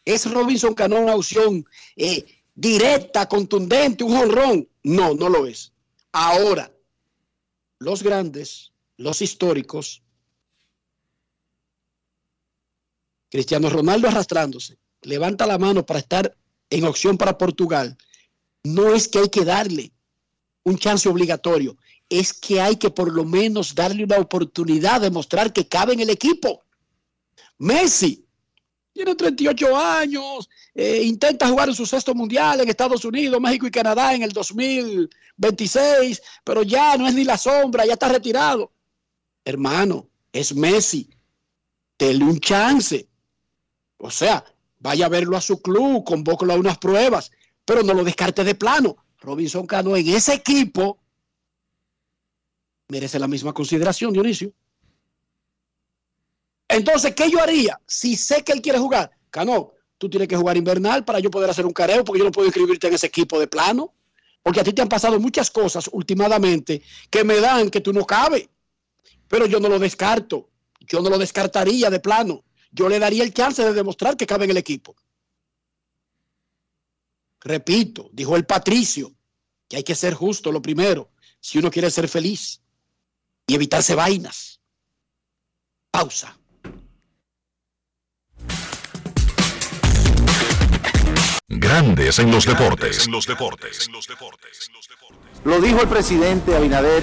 ¿Es Robinson Cano una opción eh, directa, contundente, un honrón? No, no lo es. Ahora, los grandes, los históricos, Cristiano Ronaldo arrastrándose, levanta la mano para estar en opción para Portugal. No es que hay que darle un chance obligatorio, es que hay que por lo menos darle una oportunidad de mostrar que cabe en el equipo. Messi tiene 38 años, eh, intenta jugar en su sexto mundial en Estados Unidos, México y Canadá en el 2026, pero ya no es ni la sombra, ya está retirado. Hermano, es Messi. Dele un chance. O sea, vaya a verlo a su club, convócalo a unas pruebas, pero no lo descarte de plano. Robinson Cano en ese equipo merece la misma consideración, Dionisio. Entonces, ¿qué yo haría si sé que él quiere jugar? Cano, tú tienes que jugar invernal para yo poder hacer un careo, porque yo no puedo inscribirte en ese equipo de plano. Porque a ti te han pasado muchas cosas últimamente que me dan que tú no cabes. Pero yo no lo descarto. Yo no lo descartaría de plano. Yo le daría el chance de demostrar que cabe en el equipo. Repito, dijo el Patricio, que hay que ser justo lo primero, si uno quiere ser feliz y evitarse vainas. Pausa. Grandes en los deportes. En los deportes. Lo dijo el presidente Abinader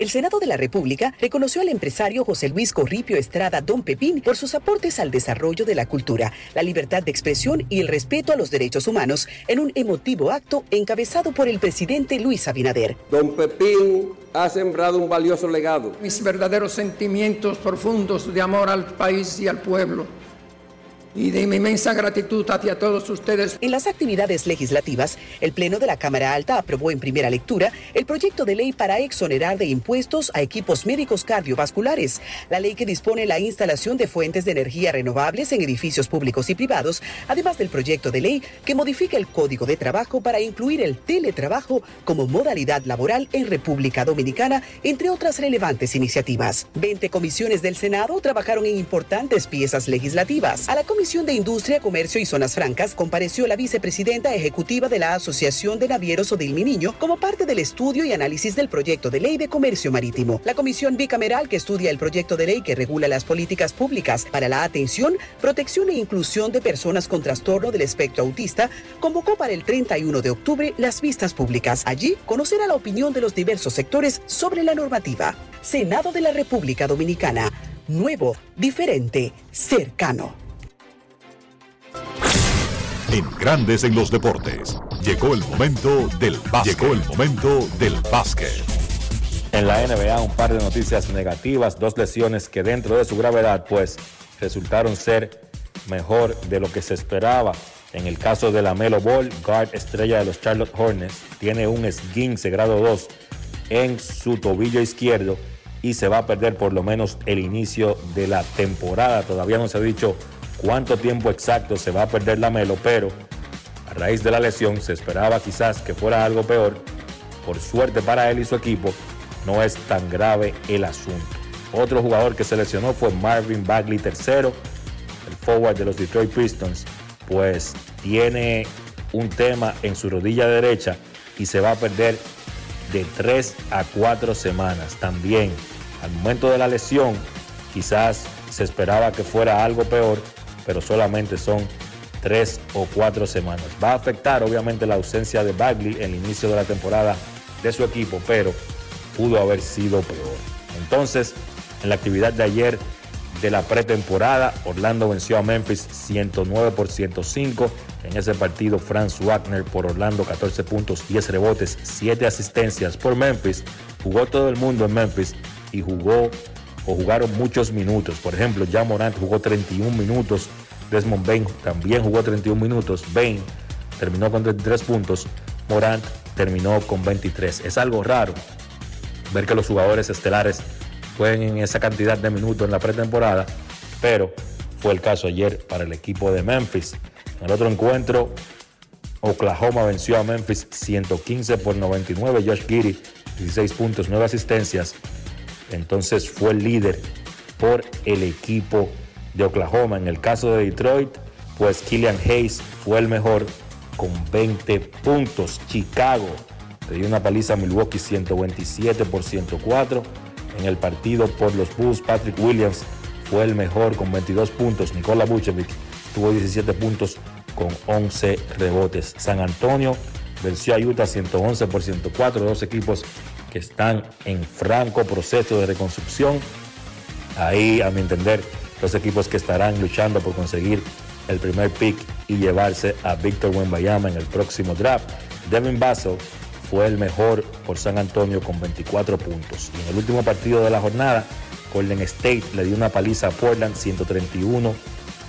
El Senado de la República reconoció al empresario José Luis Corripio Estrada Don Pepín por sus aportes al desarrollo de la cultura, la libertad de expresión y el respeto a los derechos humanos en un emotivo acto encabezado por el presidente Luis Abinader. Don Pepín ha sembrado un valioso legado. Mis verdaderos sentimientos profundos de amor al país y al pueblo y de mi inmensa gratitud hacia todos ustedes. En las actividades legislativas, el Pleno de la Cámara Alta aprobó en primera lectura el proyecto de ley para exonerar de impuestos a equipos médicos cardiovasculares, la ley que dispone la instalación de fuentes de energía renovables en edificios públicos y privados, además del proyecto de ley que modifica el Código de Trabajo para incluir el teletrabajo como modalidad laboral en República Dominicana, entre otras relevantes iniciativas. 20 comisiones del Senado trabajaron en importantes piezas legislativas. A la Comisión de Industria, Comercio y Zonas Francas compareció la vicepresidenta ejecutiva de la Asociación de Navieros Odil Niño como parte del estudio y análisis del proyecto de ley de comercio marítimo. La comisión bicameral que estudia el proyecto de ley que regula las políticas públicas para la atención, protección e inclusión de personas con trastorno del espectro autista convocó para el 31 de octubre las vistas públicas. Allí conocerá la opinión de los diversos sectores sobre la normativa. Senado de la República Dominicana. Nuevo, diferente, cercano. En Grandes en los Deportes. Llegó el momento del básquet. Llegó el momento del básquet. En la NBA un par de noticias negativas, dos lesiones que dentro de su gravedad pues resultaron ser mejor de lo que se esperaba. En el caso de la Melo Ball, guard estrella de los Charlotte Hornets, tiene un esguince grado 2 en su tobillo izquierdo y se va a perder por lo menos el inicio de la temporada. Todavía no se ha dicho cuánto tiempo exacto se va a perder la Melo, pero a raíz de la lesión se esperaba quizás que fuera algo peor. Por suerte para él y su equipo, no es tan grave el asunto. Otro jugador que se lesionó fue Marvin Bagley III, el forward de los Detroit Pistons, pues tiene un tema en su rodilla derecha y se va a perder de 3 a 4 semanas. También, al momento de la lesión, quizás se esperaba que fuera algo peor, pero solamente son 3 o 4 semanas. Va a afectar obviamente la ausencia de Bagley en el inicio de la temporada de su equipo, pero pudo haber sido peor. Entonces, en la actividad de ayer de la pretemporada, Orlando venció a Memphis 109 por 105. En ese partido, Franz Wagner por Orlando 14 puntos, 10 rebotes, 7 asistencias por Memphis. Jugó todo el mundo en Memphis y jugó o jugaron muchos minutos. Por ejemplo, ya Morant jugó 31 minutos. Desmond Bain también jugó 31 minutos. Bain terminó con 33 puntos. Morant terminó con 23. Es algo raro ver que los jugadores estelares jueguen en esa cantidad de minutos en la pretemporada, pero fue el caso ayer para el equipo de Memphis. En el otro encuentro, Oklahoma venció a Memphis 115 por 99. Josh Giddy, 16 puntos, 9 asistencias. Entonces fue el líder por el equipo de Oklahoma. En el caso de Detroit, pues Killian Hayes fue el mejor con 20 puntos. Chicago le dio una paliza a Milwaukee 127 por 104. En el partido por los Bulls, Patrick Williams fue el mejor con 22 puntos. Nikola Vucevic tuvo 17 puntos con 11 rebotes. San Antonio venció a Utah 111 por 104. Dos equipos que están en franco proceso de reconstrucción. Ahí, a mi entender, los equipos que estarán luchando por conseguir el primer pick y llevarse a Víctor Wembayama en el próximo draft. Devin Vassell fue el mejor por San Antonio con 24 puntos. Y en el último partido de la jornada, Golden State le dio una paliza a Portland 131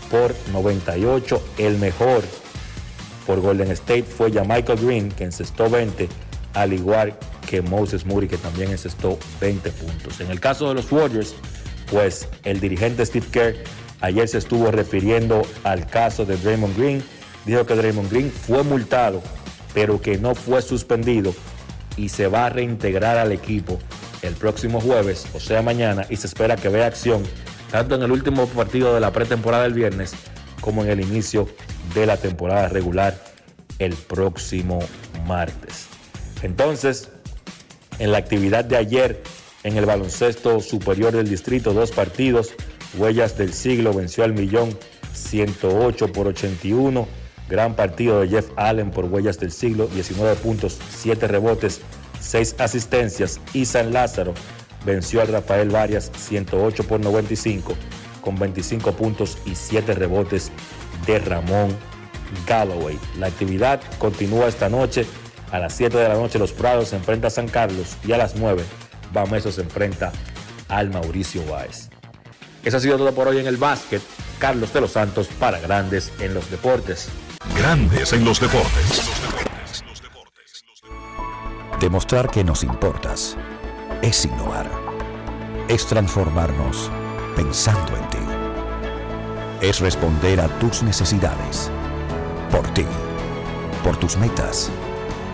por 98. El mejor por Golden State fue ya Michael Green, que encestó 20, al igual que Moses Moody, que también encestó 20 puntos. En el caso de los Warriors, pues el dirigente Steve Kerr ayer se estuvo refiriendo al caso de Draymond Green. Dijo que Draymond Green fue multado, pero que no fue suspendido y se va a reintegrar al equipo el próximo jueves, o sea mañana, y se espera que vea acción tanto en el último partido de la pretemporada del viernes como en el inicio de la temporada regular el próximo martes. Entonces, en la actividad de ayer en el baloncesto superior del distrito, dos partidos, Huellas del Siglo venció al Millón 108 por 81. Gran partido de Jeff Allen por Huellas del Siglo, 19 puntos, 7 rebotes, 6 asistencias. Y San Lázaro venció al Rafael Varias 108 por 95 con 25 puntos y 7 rebotes de Ramón Galloway. La actividad continúa esta noche. A las 7 de la noche Los Prados se enfrenta a San Carlos y a las 9 Bameso se enfrenta al Mauricio Báez. Eso ha sido todo por hoy en el básquet. Carlos de los Santos para Grandes en los Deportes. Grandes en los Deportes. Demostrar que nos importas es innovar. Es transformarnos pensando en ti. Es responder a tus necesidades. Por ti. Por tus metas.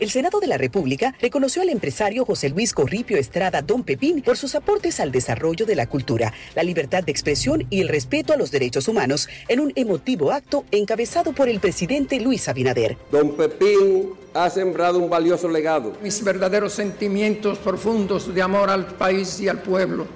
El Senado de la República reconoció al empresario José Luis Corripio Estrada Don Pepín por sus aportes al desarrollo de la cultura, la libertad de expresión y el respeto a los derechos humanos en un emotivo acto encabezado por el presidente Luis Abinader. Don Pepín ha sembrado un valioso legado. Mis verdaderos sentimientos profundos de amor al país y al pueblo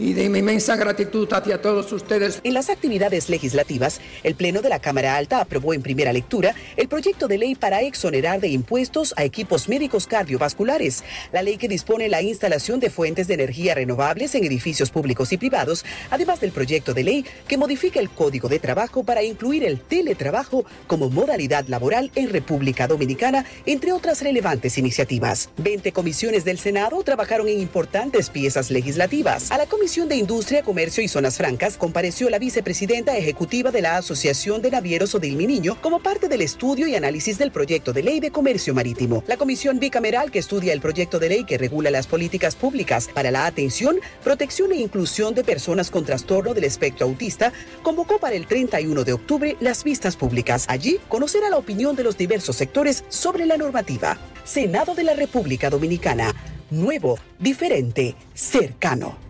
y de mi inmensa gratitud hacia todos ustedes. En las actividades legislativas, el Pleno de la Cámara Alta aprobó en primera lectura el proyecto de ley para exonerar de impuestos a equipos médicos cardiovasculares, la ley que dispone la instalación de fuentes de energía renovables en edificios públicos y privados, además del proyecto de ley que modifica el Código de Trabajo para incluir el teletrabajo como modalidad laboral en República Dominicana, entre otras relevantes iniciativas. 20 comisiones del Senado trabajaron en importantes piezas legislativas. A la Comisión de Industria, Comercio y Zonas Francas compareció la vicepresidenta ejecutiva de la Asociación de Navieros Odil Niño como parte del estudio y análisis del proyecto de ley de comercio marítimo. La comisión bicameral que estudia el proyecto de ley que regula las políticas públicas para la atención, protección e inclusión de personas con trastorno del espectro autista convocó para el 31 de octubre las vistas públicas. Allí conocerá la opinión de los diversos sectores sobre la normativa. Senado de la República Dominicana. Nuevo, diferente, cercano.